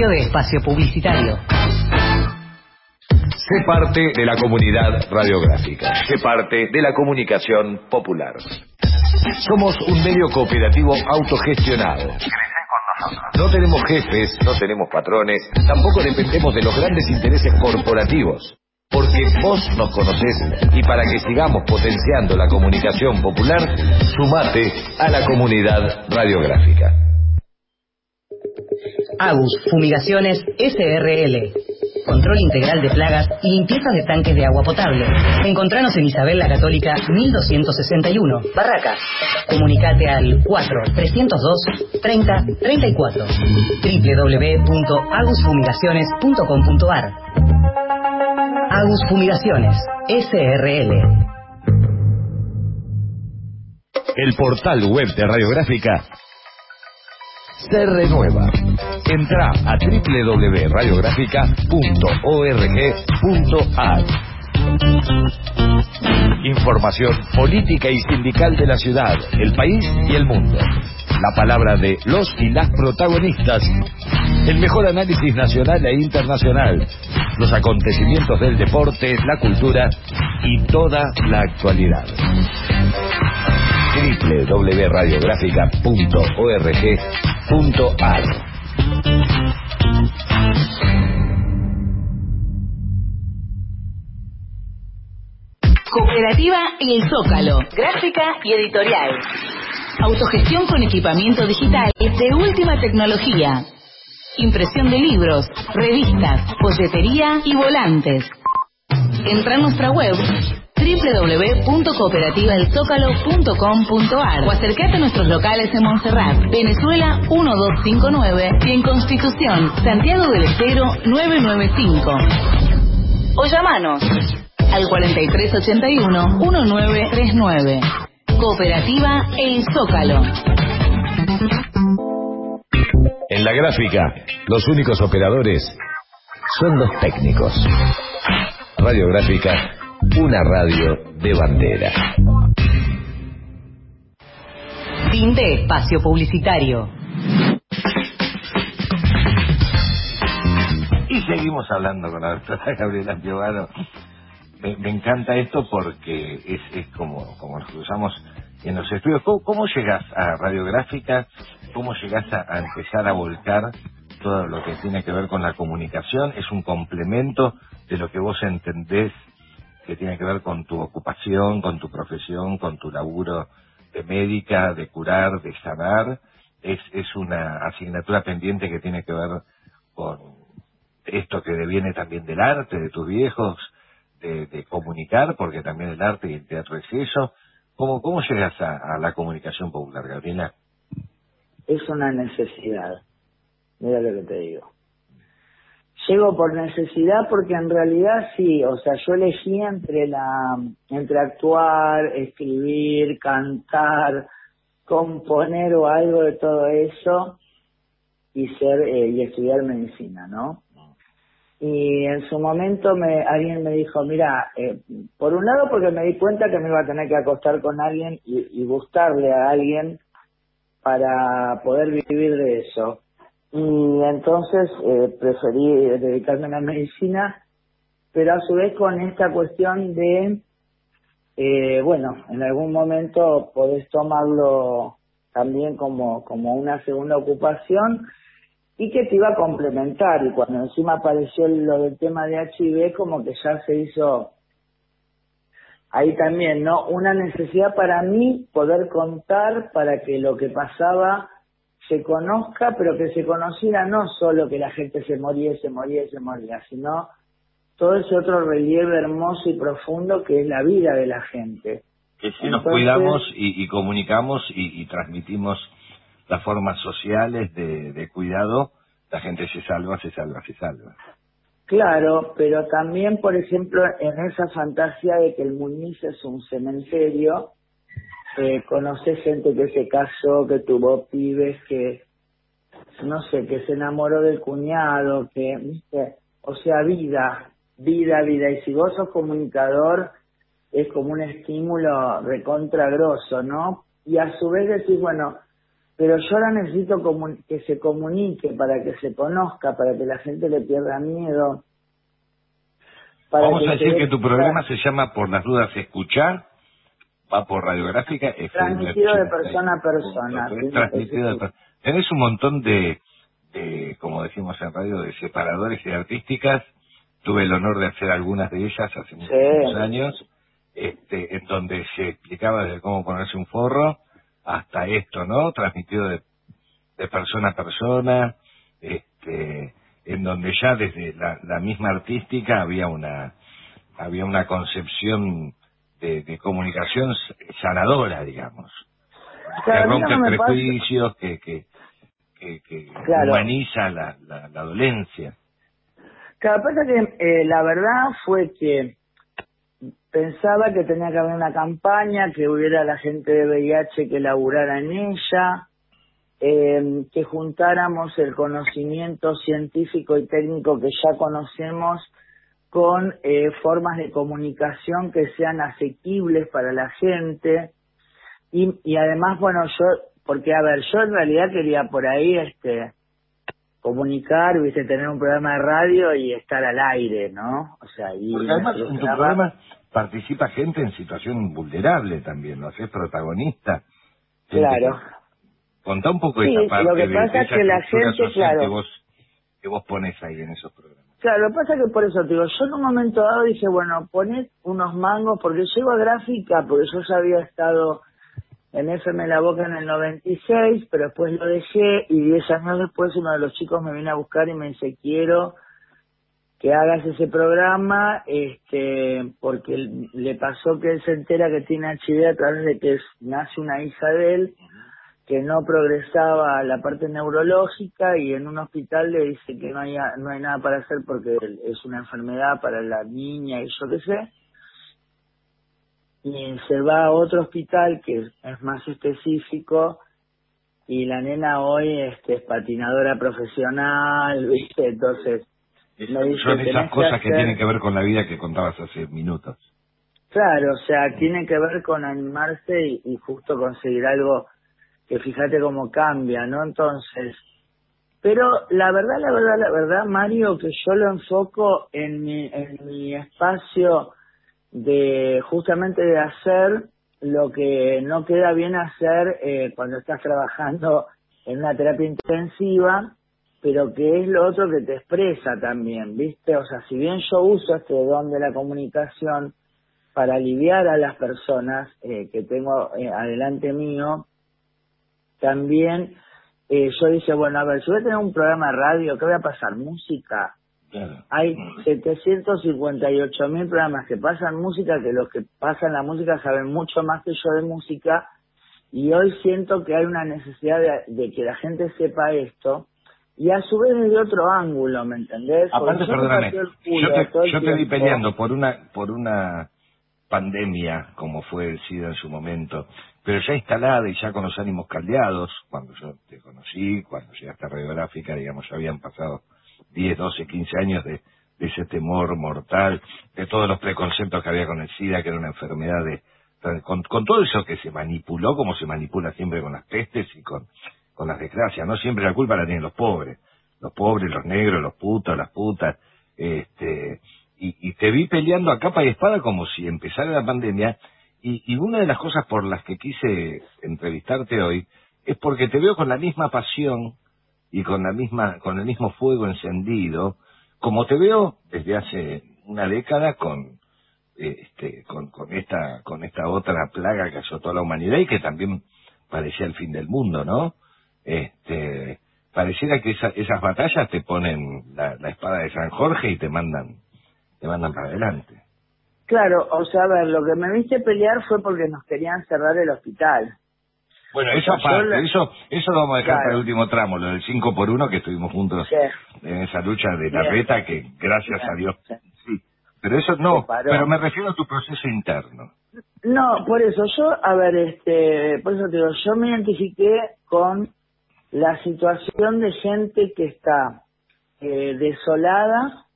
Inicio de espacio publicitario. Sé parte de la comunidad radiográfica. Sé parte de la comunicación popular. Somos un medio cooperativo autogestionado. No tenemos jefes, no tenemos patrones, tampoco dependemos de los grandes intereses corporativos. Porque vos nos conocés y para que sigamos potenciando la comunicación popular, sumate a la comunidad radiográfica. Agus Fumigaciones SRL. Control integral de plagas y limpieza de tanques de agua potable. Encontranos en Isabel la Católica 1261, Barracas. Comunicate al 4-302-30-34. www.agusfumigaciones.com.ar Agus Fumigaciones SRL. El portal web de Radiográfica se renueva. Entra a www.radiográfica.org.ar Información política y sindical de la ciudad, el país y el mundo. La palabra de los y las protagonistas. El mejor análisis nacional e internacional. Los acontecimientos del deporte, la cultura y toda la actualidad www.radiográfica.org.ar Cooperativa El Zócalo, gráfica y editorial. Autogestión con equipamiento digital de última tecnología. Impresión de libros, revistas, folletería y volantes. Entra en nuestra web www.cooperativaelzócalo.com.ar o acercate a nuestros locales en Montserrat, Venezuela 1259 y en Constitución, Santiago del Estero 995. O llamanos al 4381-1939. Cooperativa El Zócalo. En la gráfica, los únicos operadores son los técnicos. Radiográfica, una radio de bandera. Fin de espacio publicitario. Y seguimos hablando con la doctora Gabriela Giovano. Me, me encanta esto porque es, es como, como nos cruzamos en los estudios. ¿Cómo, cómo llegas a radiográfica? ¿Cómo llegas a, a empezar a volcar todo lo que tiene que ver con la comunicación? ¿Es un complemento de lo que vos entendés que tiene que ver con tu ocupación, con tu profesión, con tu laburo de médica, de curar, de sanar? ¿Es, es una asignatura pendiente que tiene que ver con esto que deviene también del arte, de tus viejos? de, comunicar, porque también el arte y el teatro es eso. ¿Cómo, llegas a, a la comunicación popular, Gabriela? Es una necesidad. Mira lo que te digo. Llego por necesidad porque en realidad sí, o sea, yo elegí entre la entre actuar, escribir, cantar, componer o algo de todo eso y ser eh, y estudiar medicina, ¿no? y en su momento me alguien me dijo, mira, eh, por un lado porque me di cuenta que me iba a tener que acostar con alguien y, y gustarle a alguien para poder vivir de eso. Y entonces eh, preferí dedicarme a la medicina, pero a su vez con esta cuestión de, eh, bueno, en algún momento podés tomarlo también como, como una segunda ocupación y que te iba a complementar. Y cuando encima apareció lo del tema de HIV, como que ya se hizo ahí también, ¿no? Una necesidad para mí poder contar para que lo que pasaba se conozca, pero que se conociera no solo que la gente se moría, se moría, se moría, sino todo ese otro relieve hermoso y profundo que es la vida de la gente. Que si nos cuidamos y, y comunicamos y, y transmitimos las formas sociales de, de cuidado, la gente se salva, se salva, se salva. Claro, pero también, por ejemplo, en esa fantasía de que el Muñiz es un cementerio, eh, conoces gente que se casó, que tuvo pibes, que, no sé, que se enamoró del cuñado, que, ¿viste? o sea, vida, vida, vida. Y si vos sos comunicador, es como un estímulo recontragroso, ¿no? Y a su vez decís, bueno, pero yo ahora necesito que se comunique para que se conozca, para que la gente le pierda miedo. Vamos a decir que tu programa se llama Por las dudas escuchar, va por radiográfica. Transmitido de persona a persona. Transmitido de Tenés un montón de, de, como decimos en radio, de separadores y artísticas. Tuve el honor de hacer algunas de ellas hace muchos años, este, en donde se explicaba desde cómo ponerse un forro hasta esto, ¿no? Transmitido de, de persona a persona, este, en donde ya desde la, la misma artística había una había una concepción de, de comunicación sanadora, digamos, claro, que rompe no prejuicios, que, que, que, que Claro. humaniza la, la, la dolencia. Claro, pasa que eh, la verdad fue que pensaba que tenía que haber una campaña, que hubiera la gente de VIH que laburara en ella, eh, que juntáramos el conocimiento científico y técnico que ya conocemos con eh, formas de comunicación que sean asequibles para la gente y, y además, bueno, yo, porque a ver, yo en realidad quería por ahí, este, comunicar, viste, tener un programa de radio y estar al aire, ¿no? O sea, y Porque además en tu programa- participa gente en situación vulnerable también, ¿no? Haces protagonista. Gente Claro. que- Contá un poco Sí, esa parte lo que pasa de es que la gente, claro. que vos, que vos pones ahí en esos programas. Claro, lo que pasa que por eso te digo, yo en un momento dado dije, bueno, poned unos mangos, porque llego a gráfica, porque yo ya había estado en FM La Boca en el 96, pero después lo dejé y 10 años después uno de los chicos me viene a buscar y me dice, quiero que hagas ese programa, este, porque le pasó que él se entera que tiene HIV a través de que nace una hija de él, que no progresaba la parte neurológica y en un hospital le dice que no hay, no hay nada para hacer porque es una enfermedad para la niña y yo qué sé. Y se va a otro hospital que es, más específico y la nena hoy este, es patinadora profesional, ¿viste? Entonces, me dice, Son "Tenés esas cosas que hacer-". tienen que ver con la vida que contabas hace minutos. Claro, o sea, tiene que ver con animarse y, y justo conseguir algo que fíjate cómo cambia, ¿no? Entonces, pero la verdad, la verdad, la verdad, Mario, que yo lo enfoco en mi, en mi espacio de justamente de hacer lo que no queda bien hacer eh, cuando estás trabajando en una terapia intensiva, pero que es lo otro que te expresa también, ¿viste? O sea, si bien yo uso este don de la comunicación para aliviar a las personas eh, que tengo eh, adelante mío, también eh, yo dije, bueno, a ver, si voy a tener un programa de radio, ¿qué voy a pasar? Música. Hay 758 mil programas que pasan música, que los que pasan la música saben mucho más que yo de música, y hoy siento que hay una necesidad de, de que la gente sepa esto, y a su vez desde otro ángulo, ¿me entendés? Aparte, perdóname, yo te, yo te vi peleando por una, por una pandemia como fue el SIDA en su momento, pero ya instalada y ya con los ánimos caldeados, cuando yo te conocí, cuando llegaste a Radiográfica, digamos, ya habían pasado 10, 12, 15 años de, ese temor mortal, de todos los preconceptos que había con el SIDA, que era una enfermedad de... Con, con todo eso que se manipuló, como se manipula siempre con las pestes y con, con las desgracias, no siempre la culpa la tienen los pobres, los pobres, los negros, los putos, las putas, este, y, te vi peleando a capa y espada como si empezara la pandemia, y, una de las cosas por las que quise entrevistarte hoy es porque te veo con la misma pasión y con la misma, con el mismo fuego encendido, como te veo desde hace una década con eh, este, con, con esta, con esta otra plaga que azotó a la humanidad y que también parecía el fin del mundo, ¿no? Este, pareciera que esa- esas batallas te ponen la espada de San Jorge y te mandan, te mandan para adelante. Claro, o sea, a ver, lo que me viste pelear fue porque nos querían cerrar el hospital. Bueno, eso aparte, la- eso, eso lo vamos a dejar Claro. para el último tramo, lo del 5 por 1 que estuvimos juntos en esa lucha de la reta que gracias Bien, a Dios. Sí. Pero eso no, pero me refiero a tu proceso interno. No, por eso yo, a ver, este, por eso te digo, yo me identifiqué con la situación de gente que está eh, desolada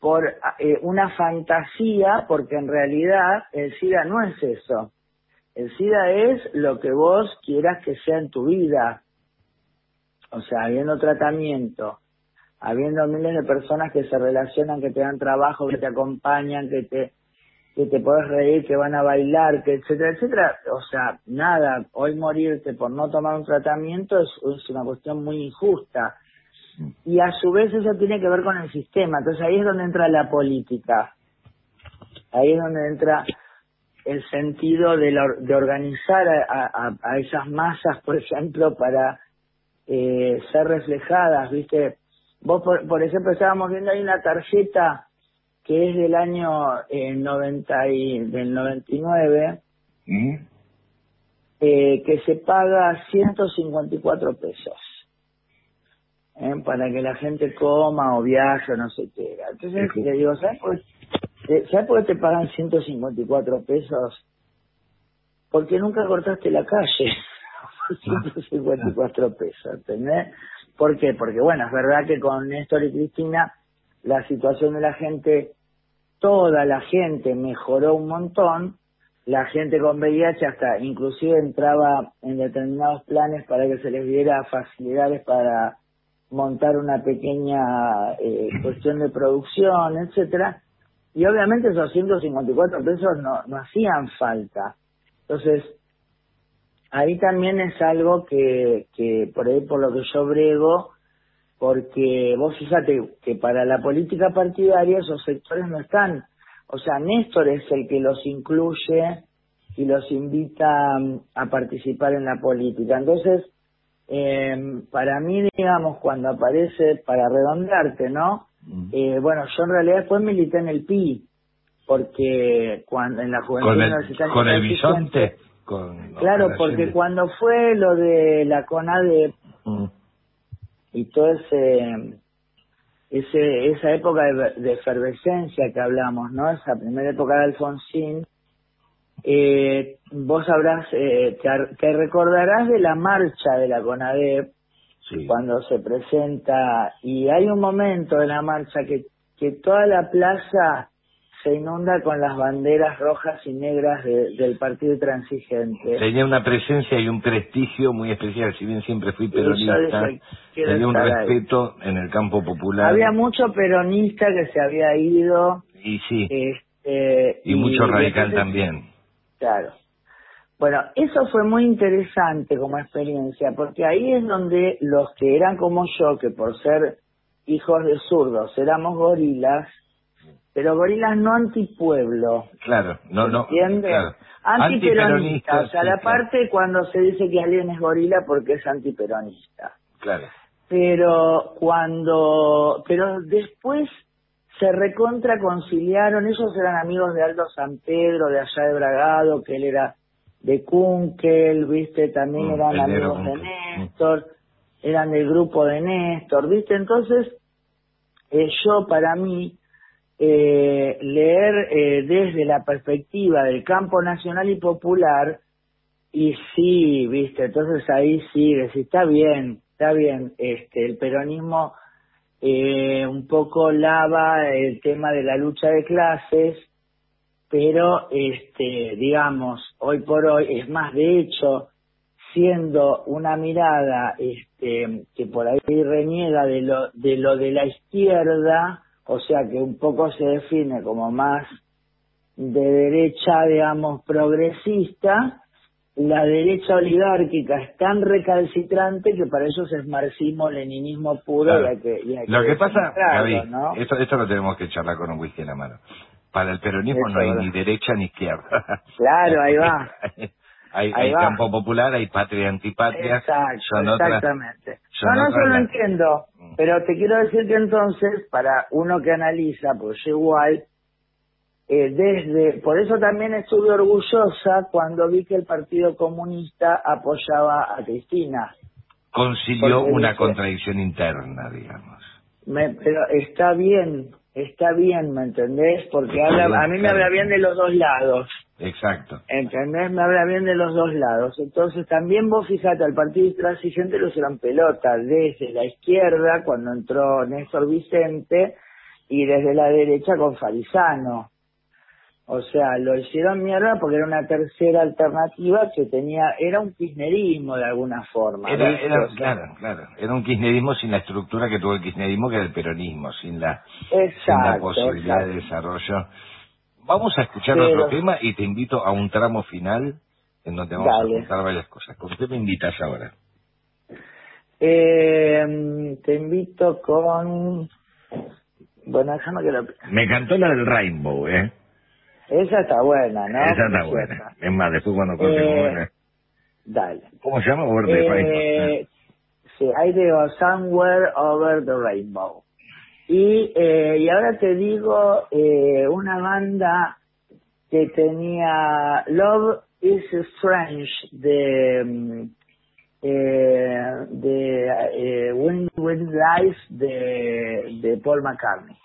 por eh, una fantasía, porque en realidad el SIDA no es eso. El SIDA es lo que vos quieras que sea en tu vida. O sea, habiendo tratamiento, habiendo miles de personas que se relacionan, que te dan trabajo, que te acompañan, que te que te podés reír, que van a bailar, que etcétera, etcétera. O sea, nada, hoy morirte por no tomar un tratamiento es, es una cuestión muy injusta. Y a su vez eso tiene que ver con el sistema. Entonces ahí es donde entra la política. Ahí es donde entra el sentido de, la de organizar a, a- a esas masas, por ejemplo, para eh, ser reflejadas, ¿viste? Vos, por, por ejemplo, estábamos viendo ahí una tarjeta que es del año eh, 90 y, del 99, eh, que se paga 154 pesos ¿eh? para que la gente coma o viaje o no sé qué. Entonces le digo, ¿sabes por, eh, ¿sabes por qué te pagan 154 pesos? Porque nunca cortaste la calle. 154 pesos, ¿entendés? ¿Por qué? Porque bueno, es verdad que con Néstor y Cristina la situación de la gente toda la gente mejoró un montón, la gente con VIH hasta inclusive entraba en determinados planes para que se les diera facilidades para montar una pequeña eh, cuestión de producción, etcétera, y obviamente esos 154 pesos no, no hacían falta. Entonces, ahí también es algo que, que por ahí por lo que yo brego, porque vos fíjate que para la política partidaria esos sectores no están. O sea, Néstor es el que los incluye y los invita mm, a participar en la política. Entonces, eh, para mí, digamos, cuando aparece, para redondearte, ¿no? Eh, bueno, yo en realidad después milité en el PI, porque cuando en la juventud Con el, universitaria con el bisonte. Con, Claro, porque gente. cuando fue lo de la CONADE Mm. y todo ese, ese esa época de, de efervescencia que hablamos, ¿no? Esa primera época de Alfonsín, eh, vos sabrás, eh, te, te recordarás de la marcha de la CONADEP cuando se presenta y hay un momento de la marcha que, que toda la plaza se inunda con las banderas rojas y negras de- del partido transigente. Tenía una presencia y un prestigio muy especial, si bien siempre fui peronista, dije, tenía un ahí. respeto en el campo popular. Había mucho peronista que se había ido. Y sí, este, y mucho radical entonces- también. Claro. Bueno, eso fue muy interesante como experiencia, porque ahí es donde los que eran como yo, que por ser hijos de zurdos éramos gorilas, pero gorilas no antipueblo, Claro, no, no. ¿entiendes? claro. Antiperonista, o sea, sí, la claro, parte cuando se dice que alguien es gorila porque es antiperonista. Claro. pero cuando pero después se recontra conciliaron ellos eran amigos de Aldo San Pedro de allá de Bragado que él era de Kunkel viste también Mm, eran amigos de. Mm. Néstor eran del grupo de Néstor viste entonces eh, yo para mí eh, leer eh, desde la perspectiva del campo nacional y popular y sí, viste, entonces ahí sí, decís, está bien, está bien, este, el peronismo eh, un poco lava el tema de la lucha de clases, pero este, digamos, hoy por hoy, es más, de hecho, siendo una mirada este, que por ahí reniega de lo, de lo de la izquierda, o sea que un poco se define como más de derecha, digamos, progresista, la derecha oligárquica es tan recalcitrante que para ellos es marxismo-leninismo puro Claro. hay que, Lo que pasa, Gaby, ¿no? esto, esto lo tenemos que charlar con un whisky en la mano. Para el peronismo Eso, no hay ¿verdad? ni derecha ni izquierda. Claro, ahí va. hay Ahí hay va. campo popular, hay patria y antipatria. Exacto, son otras- exactamente. son no, no, otras eso lo entiendo, pero te quiero decir que entonces, para uno que analiza, pues yo igual, eh, desde, por eso también estuve orgullosa cuando vi que el Partido Comunista apoyaba a Cristina. concilió una dice- contradicción interna, digamos. Me- pero está bien, está bien, ¿me entendés? Porque habla, a mí me habla bien de los dos lados. Exacto. ¿Entendés? Me habla bien de los dos lados. Entonces también vos fijate, al partido intransigente lo hicieron pelota desde la izquierda cuando entró Néstor Vicente y desde la derecha con Farizano. O sea, lo hicieron mierda porque era una tercera alternativa que tenía, era un kirchnerismo de alguna forma. Era, era- O sea, claro, claro. Era un kirchnerismo sin la estructura que tuvo el kirchnerismo, que era el peronismo, sin la, sin la Exacto, posibilidad de exacto. desarrollo. Vamos a escuchar Pero- otro tema y te invito a un tramo final en donde vamos Dale. a contar varias cosas. ¿Con qué me invitas ahora? Eh, te invito con... Bueno, déjame que lo... Me cantó la del Rainbow, ¿eh? Esa está buena, ¿no? Esa está buena. Es más, después cuando consigo Eh, buena. Dale. ¿Cómo se llama? Over the Rainbow. Eh, sí, ahí digo Somewhere Over the Rainbow. Y, eh, y ahora te digo eh, una banda que tenía Love is Strange de mm, eh, de eh, Win Win Life de, de Paul McCartney.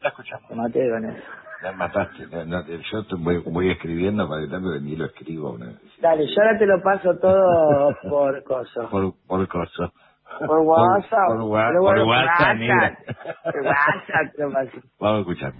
La escuchamos. Te maté con eso. La mataste. No, no, yo te voy, voy escribiendo para que pero ni lo escribo. ¿no? Dale, yo ahora te lo paso todo por coso. Por, por coso. Por WhatsApp. Por, wa- por bueno, WhatsApp, negra. Por WhatsApp te lo paso. Vamos a escuchar.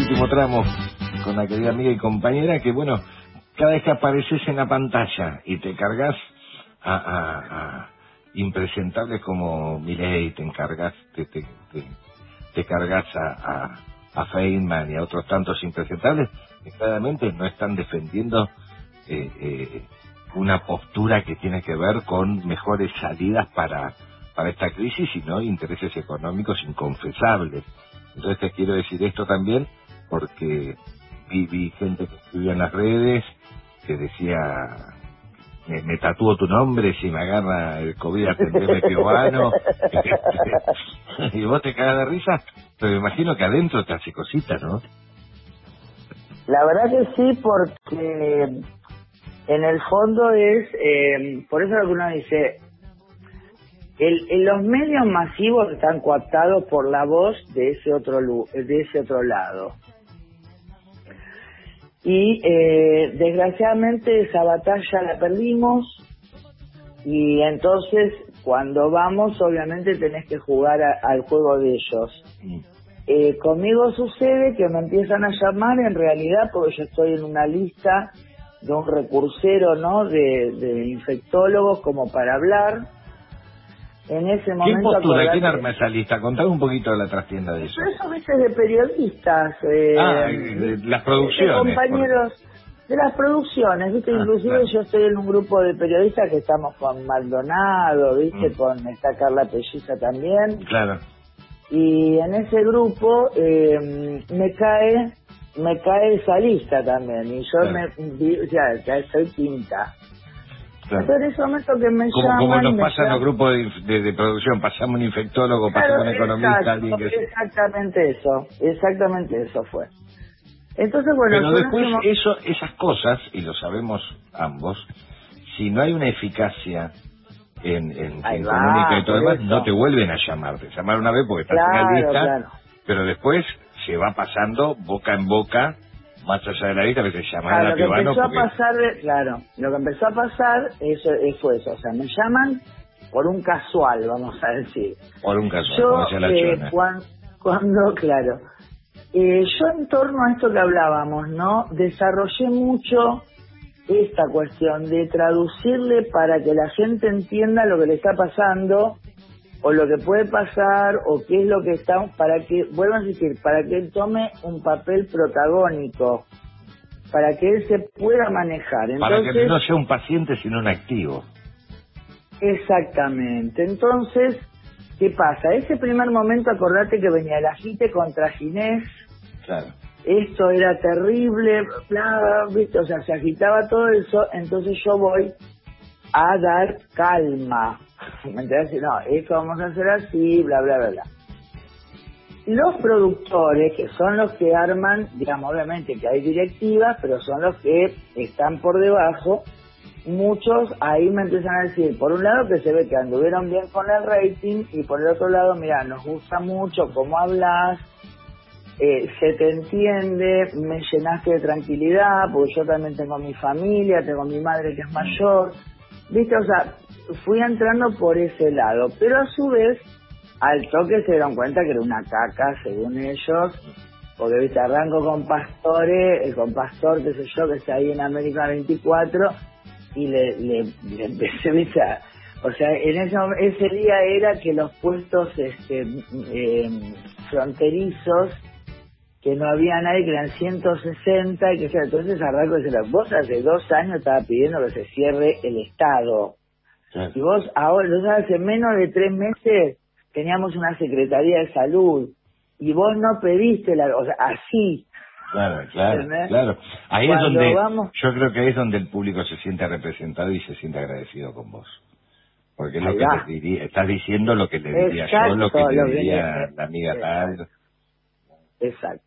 Último tramo con la querida amiga y compañera que, bueno, cada vez que apareces en la pantalla y te cargas a, a- a impresentables como Milei, te encargas, te, te, te, cargas a, a, Feynman y a otros tantos impresentables, claramente no están defendiendo eh, eh, una postura que tiene que ver con mejores salidas para, para esta crisis, sino intereses económicos inconfesables. Entonces te quiero decir esto también porque vi, vi gente que escribía en las redes que decía me, tatúo tu nombre si me agarra el COVID atendeme piobano y vos te cagas de risa pero me imagino que adentro te hace cositas ¿no? La verdad que sí, porque en el fondo es, eh, por eso uno dice, el, los medios masivos están coaptados por la voz de ese otro de ese otro lado. Y eh, desgraciadamente esa batalla la perdimos y entonces cuando vamos obviamente tenés que jugar a- al juego de ellos. Eh, conmigo sucede que me empiezan a llamar en realidad porque yo estoy en una lista de un recursero, ¿no? De, de infectólogos como para hablar. En ese ¿quién momento... postura? acordate- ¿quién arma esa lista? contame un poquito de la trastienda de eso Pero eso a veces de periodistas. eh, ah, de las producciones de compañeros de las producciones, ¿viste? Ah, Inclusive claro. yo estoy en un grupo de periodistas que estamos con Maldonado, ¿viste? Mm. Con esta Carla Pelliza también. claro y en ese grupo eh, me cae me cae esa lista también y yo Claro. me vi- ya, ya soy quinta claro en ese momento que me como, llaman como nos me pasa en los grupos de, de- de producción, pasamos un infectólogo, pasamos un economista, exacto, alguien que... exactamente eso exactamente eso fue entonces bueno Pero en después eso, esas cosas, y lo sabemos ambos, si no hay una eficacia en, en va, comunica y todo demás, eso. no te vuelven a llamar. Te llamaron una vez porque estás en la lista, claro. pero después se va pasando boca en boca, más allá de la lista, que se llama Claro, a lo la que empezó a pasar, claro, lo que empezó a pasar eso, eh, fue eso, o sea, me llaman por un casual, vamos a decir. Por un caso, yo, como decía la eh, chona. cuan- cuando, claro, eh, yo en torno a esto que hablábamos, ¿no? Desarrollé mucho esta cuestión de traducirle para que la gente entienda lo que le está pasando o lo que puede pasar o qué es lo que está, para que, vuelvo a decir, para que él tome un papel protagónico, para que él se pueda manejar. Para Entonces, que no sea un paciente, sino un activo. Exactamente. Entonces, ¿qué pasa? Ese primer momento, acordate que venía el agite contra Ginés, Claro. esto era terrible, bla, ¿viste? o sea, se agitaba todo eso, entonces yo voy a dar calma. ¿Me entendés? No, esto vamos a hacer así, bla, bla, bla, bla. Los productores, que son los que arman, digamos, obviamente que hay directivas, pero son los que están por debajo, muchos ahí me empiezan a decir, por un lado que se ve que anduvieron bien con el rating y por el otro lado, mira, nos gusta mucho cómo hablas, eh, se te entiende, me llenaste de tranquilidad, porque yo también tengo mi familia, tengo mi madre que es mayor, viste, o sea, fui entrando por ese lado, pero a su vez, al toque se dieron cuenta que era una caca, según ellos, porque viste, arranco con Pastore, el con Pastor, qué sé yo, que está ahí en América 24, y le, le, le empecé, o sea, en ese, ese día era que los puestos este, eh, fronterizos, que no había nadie, que eran 160, y que sea, entonces arranco y dice, vos hace dos años estaba pidiendo que se cierre el Estado. Y vos ahora, entonces hace menos de tres meses teníamos una Secretaría de Salud, y vos no pediste la, o sea, así, Claro, claro, claro. Ahí Cuando es donde, vamos- yo creo que ahí es donde el público se siente representado y se siente agradecido con vos. Porque es lo que le diría, estás diciendo lo que le diría yo, lo que le que diría la amiga tal. Exacto.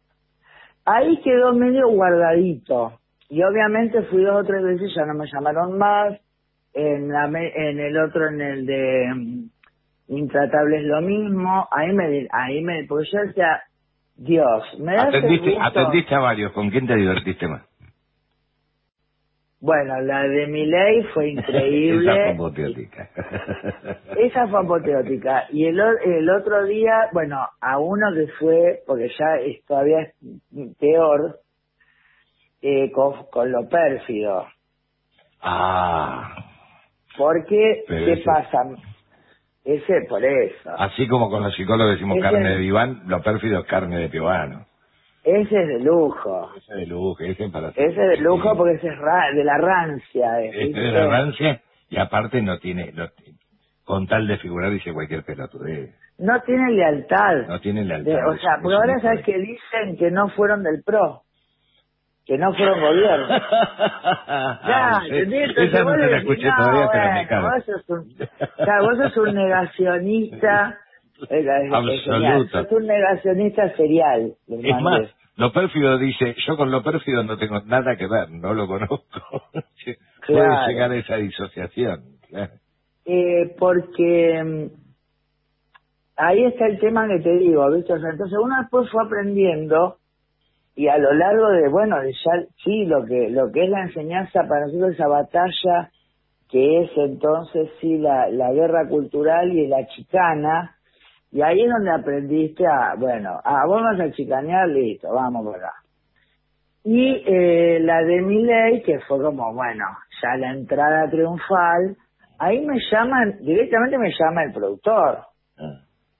Ahí quedó medio guardadito. Y obviamente fui dos o tres veces, ya no me llamaron más. En, la en el otro, en el de mm, Intratable es lo mismo. Ahí me, ahí me, porque yo decía, Dios, me das el Atendiste, gusto. atendiste a varios, ¿con quién te divertiste más? Bueno, la de mi ley fue Esa increíble. fue apoteótica. Esa fue apoteótica. Y el, el otro día, bueno, a uno que fue, porque ya es todavía es peor, eh, con, con lo pérfido. Ah, Porque, Pero ¿qué ese- pasa? Ese, por eso. así como con los psicólogos decimos Ese- carne de diván, lo pérfido es carne de piovano. Ese es de lujo. Ese de lujo, ese para Ese es de lujo porque ese es ra- de la rancia. es, Este ¿viste? de la rancia y aparte no tiene, no con tal de figurar dice cualquier pelotudez. No tienen lealtad. No tiene lealtad. De- o es- sea, es porque ahora sabes que dicen que no fueron del PRO. Que no fueron gobierno. Ya, Ah, sí. ¿entendés? Entonces Esa no te la escuché no, todavía, pero me cago. Vos sos un, claro, vos sos un negacionista. eh, Absoluto. Sos un negacionista serial. Es más, lo pérfido dice, yo con lo pérfido no tengo nada que ver, no lo conozco. Puede Claro. llegar a esa disociación. claro. Eh, porque mm, ahí está el tema que te digo, ¿viste? O sea, entonces uno después fue aprendiendo y a lo largo de, bueno, de ya, sí, lo que, lo que es la enseñanza para nosotros, esa batalla que es entonces, sí, la, la guerra cultural y la chicana, y ahí es donde aprendiste a, bueno, a vos vas a chicanear, listo, vamos por acá. Y eh, la de Miley, que fue como, bueno, ya la entrada triunfal, ahí me llaman, directamente me llama el productor.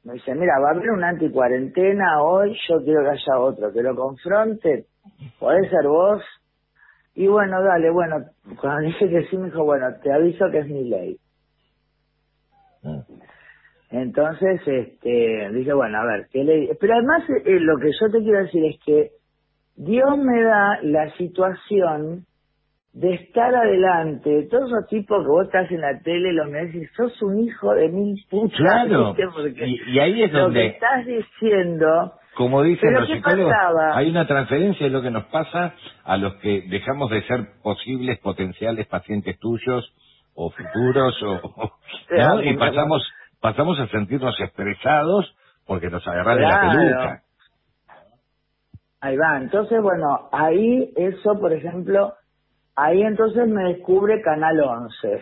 Me dice, mira, va a haber una anticuarentena hoy, yo quiero que haya otro, que lo confronte, podés ser vos. Y bueno, dale, bueno, cuando dije que sí, me dijo, bueno, te aviso que es mi ley. Entonces, este, dije, bueno, a ver, ¿qué le Pero además, eh, lo que yo te quiero decir es que Dios me da la situación de estar adelante. Todos esos tipos que vos estás en la tele, los me decís, sos un hijo de mil putas. Claro. Y, y ahí es lo que donde, estás diciendo, como dicen ¿Pero los psicólogos, pasaba? hay una transferencia, es lo que nos pasa a los que dejamos de ser posibles, potenciales pacientes tuyos o futuros, o, o- Claro, ¿no? y pasamos pasamos a sentirnos expresados porque nos agarran de la Claro. peluca. ahí va. Entonces, bueno, ahí eso, por ejemplo, ahí entonces me descubre Canal 11.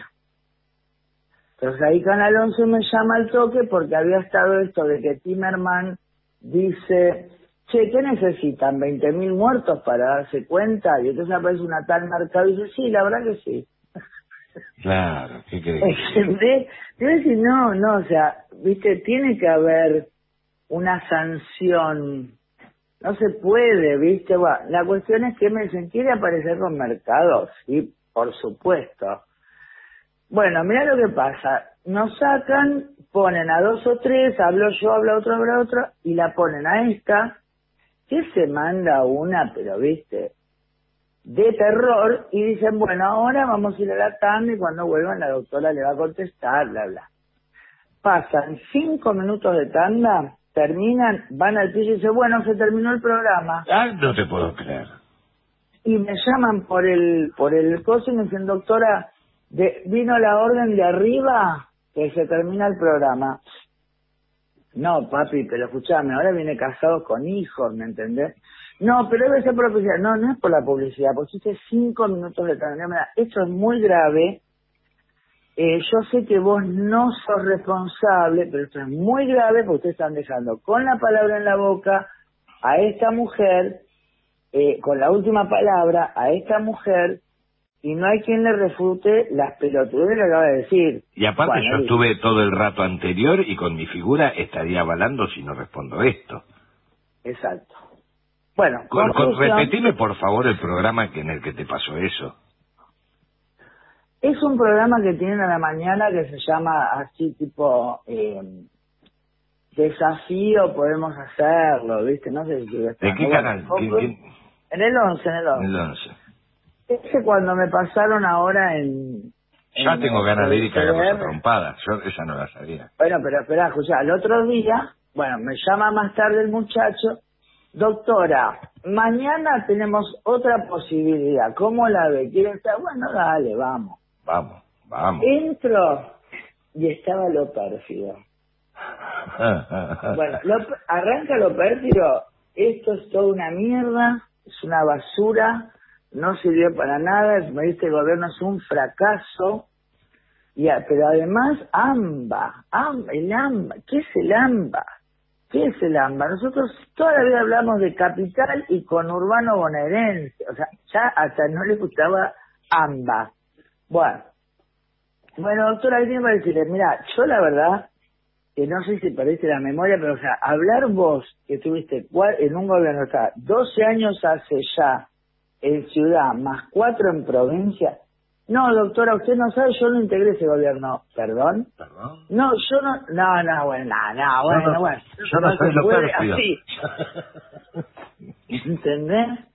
Entonces ahí Canal 11 me llama al toque porque había estado esto de que Timerman dice, che, ¿qué necesitan? ¿20.000 mil muertos para darse cuenta? Y entonces aparece una tal mercado y dice, sí, la verdad que sí. Claro, ¿qué crees? Yo decir, no, no, o sea, viste, tiene que haber una sanción. No se puede, viste. Bueno, la cuestión es que me dicen, ¿quiere aparecer con mercados? Sí, por supuesto. Bueno, mira lo que pasa. Nos sacan, ponen a dos o tres, hablo yo, habla otro, habla otro, y la ponen a esta, que se manda una, pero viste, de terror, y dicen, bueno, ahora vamos a ir a la tanda y cuando vuelvan la doctora le va a contestar, bla, bla. Pasan cinco minutos de tanda, terminan, van al piso y dicen, bueno, se terminó el programa. Ah, no te puedo creer. Y me llaman por el, por el coso y me dicen, doctora, De, vino la orden de arriba que se termina el programa. No, papi, pero escuchame, ahora viene casado con hijos, ¿me entendés? No, pero debe ser por la publicidad. No, no es por la publicidad, porque hiciste cinco minutos de transmisión. Esto es muy grave. Eh, yo sé que vos no sos responsable, pero esto es muy grave porque ustedes están dejando con la palabra en la boca a esta mujer, eh, con la última palabra, a esta mujer, y no hay quien le refute las pelotudes que acaba de decir. Y aparte Bueno, yo estuve todo el rato anterior y con mi figura estaría avalando si no respondo esto. Exacto. Bueno, Con- con- repetime por favor el programa que en el que te pasó eso. Es un programa que tienen a la mañana que se llama así tipo eh, desafío, podemos hacerlo, ¿viste? No sé si ¿De qué canal? fue- ¿Qué- qué- En el 11, en el 11. El 11. Ese cuando me pasaron ahora en... Ya en tengo ganas de ir y el cagarlos a trompadas. Yo esa no la sabía. Bueno, pero espera, escucha, el otro día, bueno, me llama más tarde el muchacho, doctora, mañana tenemos otra posibilidad, ¿cómo la ve? ¿Quiere estar? Bueno, dale, vamos. Vamos, vamos. Entro y estaba lo pérfido. Bueno, lo, arranca lo pérfido, esto es toda una mierda, es una basura, no sirvió para nada, me dice el gobierno es un fracaso, y, a- pero además AMBA, AM- el AMBA, ¿qué es el AMBA? ¿Qué es el AMBA? Nosotros toda la vida hablamos de capital y conurbano bonaerense, o sea, ya hasta no le gustaba AMBA. Bueno, bueno, doctora, ¿qué para decirle? Mira, yo la verdad, que no sé si parece la memoria, pero o sea, hablar vos que tuviste en un gobierno, o sea, 12 años hace ya en ciudad, más cuatro en provincia. No, doctora, usted no sabe, yo no integré ese gobierno. ¿Perdón? ¿Perdón? No, yo no, no, no, bueno, no, no, bueno, Yo no- bueno. yo no soy se lo puede así. ¿Entendés?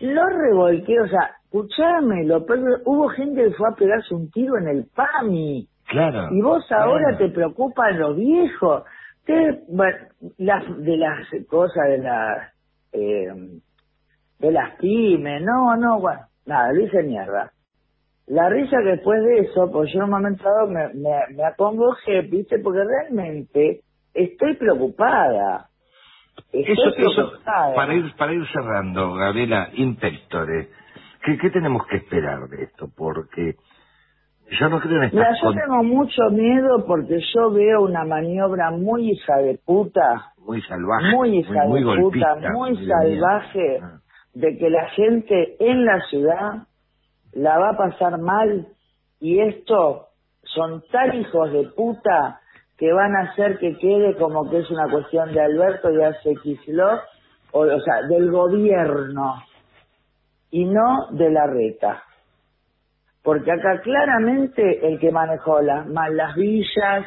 Lo revolqué, o sea, escuchame, lo hubo gente que fue a pegarse un tiro en el PAMI. Claro. Y vos ahora claro. te preocupan los viejos. Te, bueno, las, de las cosas de las eh, de las pymes, no, no, bueno, nada, le hice mierda. La risa que después de eso, pues yo en un momento dado me, me, me acongojé, viste, porque realmente estoy preocupada. Eso, eso, para ir, para ir cerrando, Gabriela, inspectores, ¿qué, ¿qué tenemos que esperar de esto? Porque yo no creo en Mira, estas yo con- tengo mucho miedo porque yo veo una maniobra muy hija de puta muy salvajes, muy hija muy, de muy puta, golpistas, muy salvaje, Ah. de que la gente en la ciudad la va a pasar mal y esto son tan hijos de puta que van a hacer que quede como que es una cuestión de Alberto y hace Kicillof, o, o sea, del gobierno y no de la reta. Porque acá claramente el que manejó las, más las villas,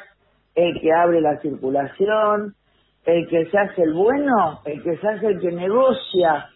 el que abre la circulación, el que se hace el bueno, el que se hace el que negocia.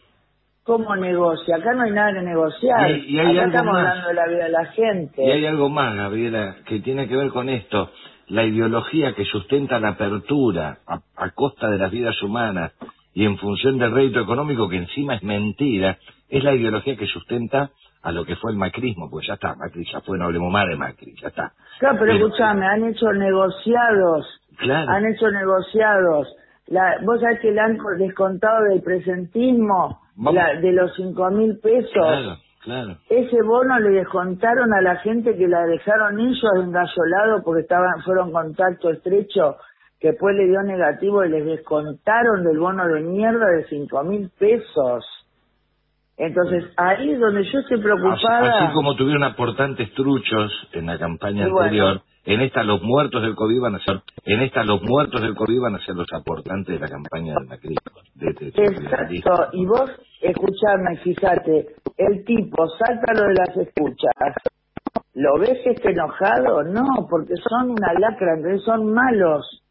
¿Cómo negocia? Acá no hay nada que negociar. Y y acá estamos más. hablando de la vida de la gente. Y hay algo más, Gabriela, que tiene que ver con esto. La ideología que sustenta la apertura a, a costa de las vidas humanas y en función del rédito económico, que encima es mentira, es la ideología que sustenta a lo que fue el macrismo, pues ya está, Macri ya fue, no hablemos más de Macri, ya está. Claro, pero Pero- escúchame, han hecho negociados, Claro. han hecho negociados. La, vos sabés que le han descontado del presentismo la- de los cinco mil pesos. Claro, claro. Ese bono le descontaron a la gente que la dejaron ellos engallolado porque estaban fueron contacto estrecho, que después le dio negativo y les descontaron del bono de mierda de cinco mil pesos. Entonces, ahí es donde yo estoy preocupada. así como tuvieron aportantes truchos en la campaña Y bueno. En esta los muertos del COVID van a ser, en esta los muertos del COVID van a ser los aportantes de la campaña del macrismo. De, de- de- Exacto, y vos, escuchame, fíjate, el tipo salta lo de las escuchas, ¿lo ves que está enojado? No, porque son una lacra, entonces son malos.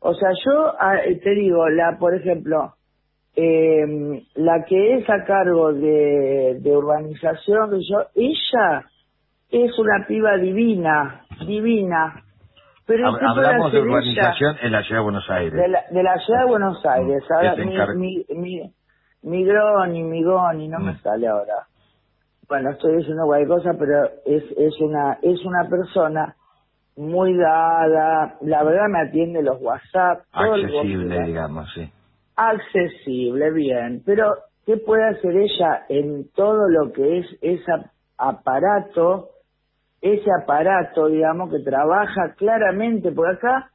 O sea, yo ah, eh, te digo, la, por ejemplo, eh, la que es a cargo de, de urbanización, yo, ella es una piba divina, divina. Pero Hab- ¿qué puede Hablamos de urbanización en la ciudad de Buenos Aires. de la, de la ciudad de Buenos Aires. Mm, Ahora, que se mi, mi, mi, Migroni, Migoni, no me Mm. sale ahora. bueno, estoy diciendo cualquier cosa, pero es, es una, es una persona muy dada, la verdad me atiende los WhatsApp. todo Accesible, WhatsApp. digamos, sí. accesible, bien, pero ¿qué puede hacer ella en todo lo que es ese aparato, ese aparato, digamos, que trabaja claramente por acá?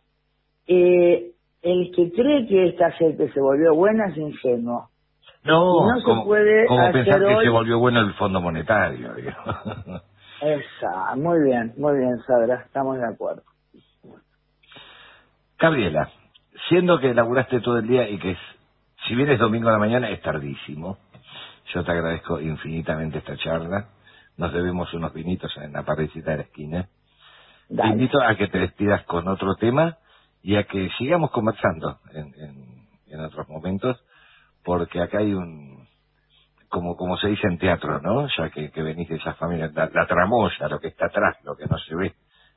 Eh, el que cree que esta gente se volvió buena es ingenuo. No, no se puede como hacer pensar que se volvió bueno el Fondo Monetario, digamos. Esa, muy bien, muy bien, Sandra, estamos de acuerdo. Gabriela, siendo que laburaste todo el día y que es, si bien es domingo a la mañana, es tardísimo, yo te agradezco infinitamente esta charla. Nos debemos unos vinitos en la parricita de la esquina. Te invito a que te despidas con otro tema y a que sigamos conversando en, en, en otros momentos, porque acá hay un, como como se dice en teatro, ¿no? Ya que, que venís de esa familia, la, la tramoya, lo que está atrás, lo que no se ve,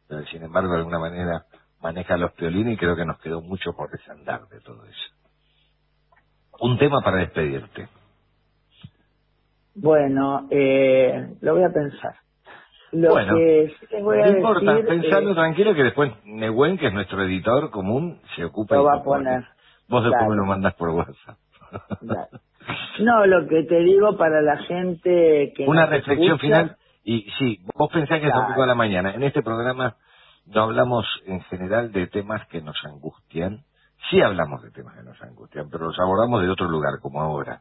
pero sin embargo de alguna manera maneja los piolines y creo que nos quedó mucho por desandar de todo eso. Un tema para despedirte. Bueno, eh, lo voy a pensar. Lo Bueno, que sí les voy a no importa, decir, pensalo eh, tranquilo que después Nehuen, que es nuestro editor común, se ocupa Lo va a poner. Vos después Dale. me lo mandás por WhatsApp. No, lo que te digo para la gente que Una reflexión escucha, final. Y sí, vos pensás que es domingo a la mañana. En este programa no hablamos en general de temas que nos angustian. Sí hablamos de temas que nos angustian, pero los abordamos de otro lugar, como ahora.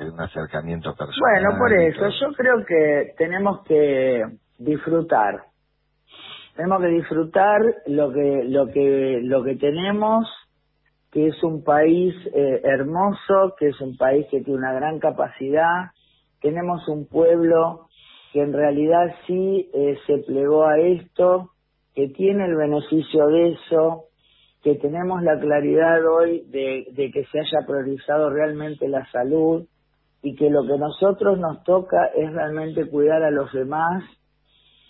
De un acercamiento personal. Bueno, por eso yo creo que tenemos que disfrutar. Tenemos que disfrutar lo que lo que lo que tenemos, que es un país eh, hermoso, que es un país que tiene una gran capacidad. Tenemos un pueblo que en realidad sí eh, se plegó a esto, que tiene el beneficio de eso, que tenemos la claridad hoy de, de que se haya priorizado realmente la salud y que lo que nosotros nos toca es realmente cuidar a los demás,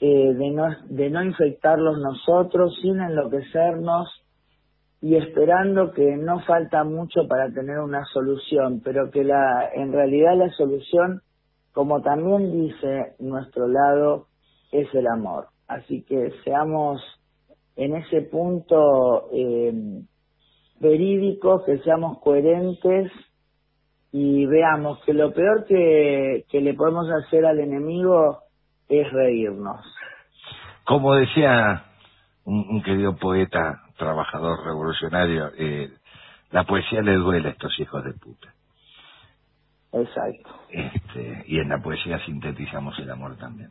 eh, de, no, de no infectarlos nosotros sin enloquecernos y esperando que no falta mucho para tener una solución, pero que la, en realidad la solución, como también dice nuestro lado, es el amor. Así que seamos en ese punto eh, verídicos, que seamos coherentes y veamos que lo peor que, que le podemos hacer al enemigo es reírnos. Como decía un, un querido poeta, trabajador revolucionario, eh, la poesía le duele a estos hijos de puta. Exacto. Este, y en la poesía sintetizamos el amor también.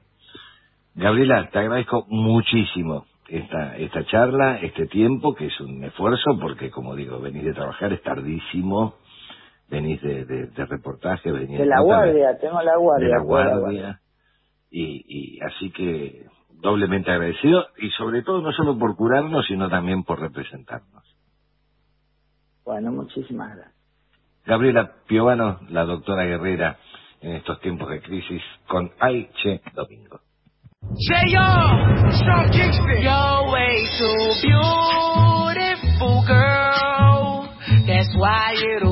Gabriela, te agradezco muchísimo esta, esta charla, este tiempo, que es un esfuerzo, porque como digo, venís de trabajar, es tardísimo, venís de, de, de reportaje, venís De la guardia, tengo la guardia. de la guardia, y, y así que doblemente agradecido, y sobre todo no solo por curarnos, sino también por representarnos. Bueno, muchísimas gracias. Gabriela Piovano, la doctora Guerrera, en estos tiempos de crisis, con Ay Che Domingo. J.R. Sean Kingston. You're way too beautiful, girl. That's why it'll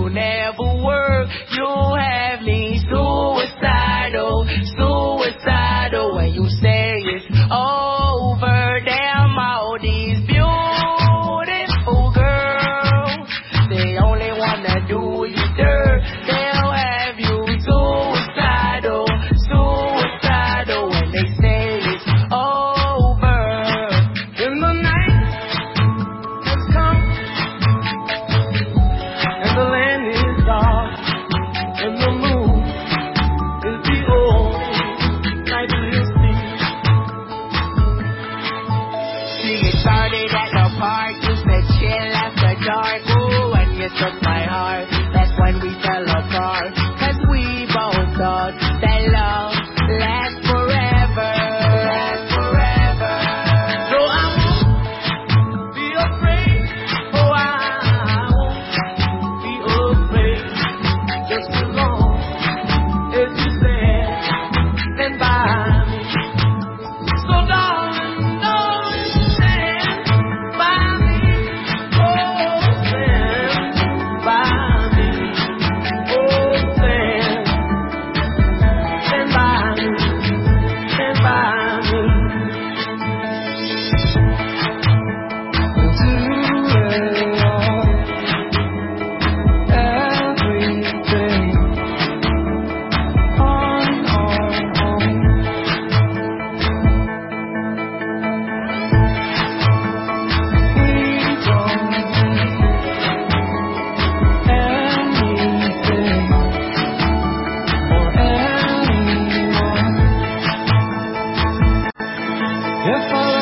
If I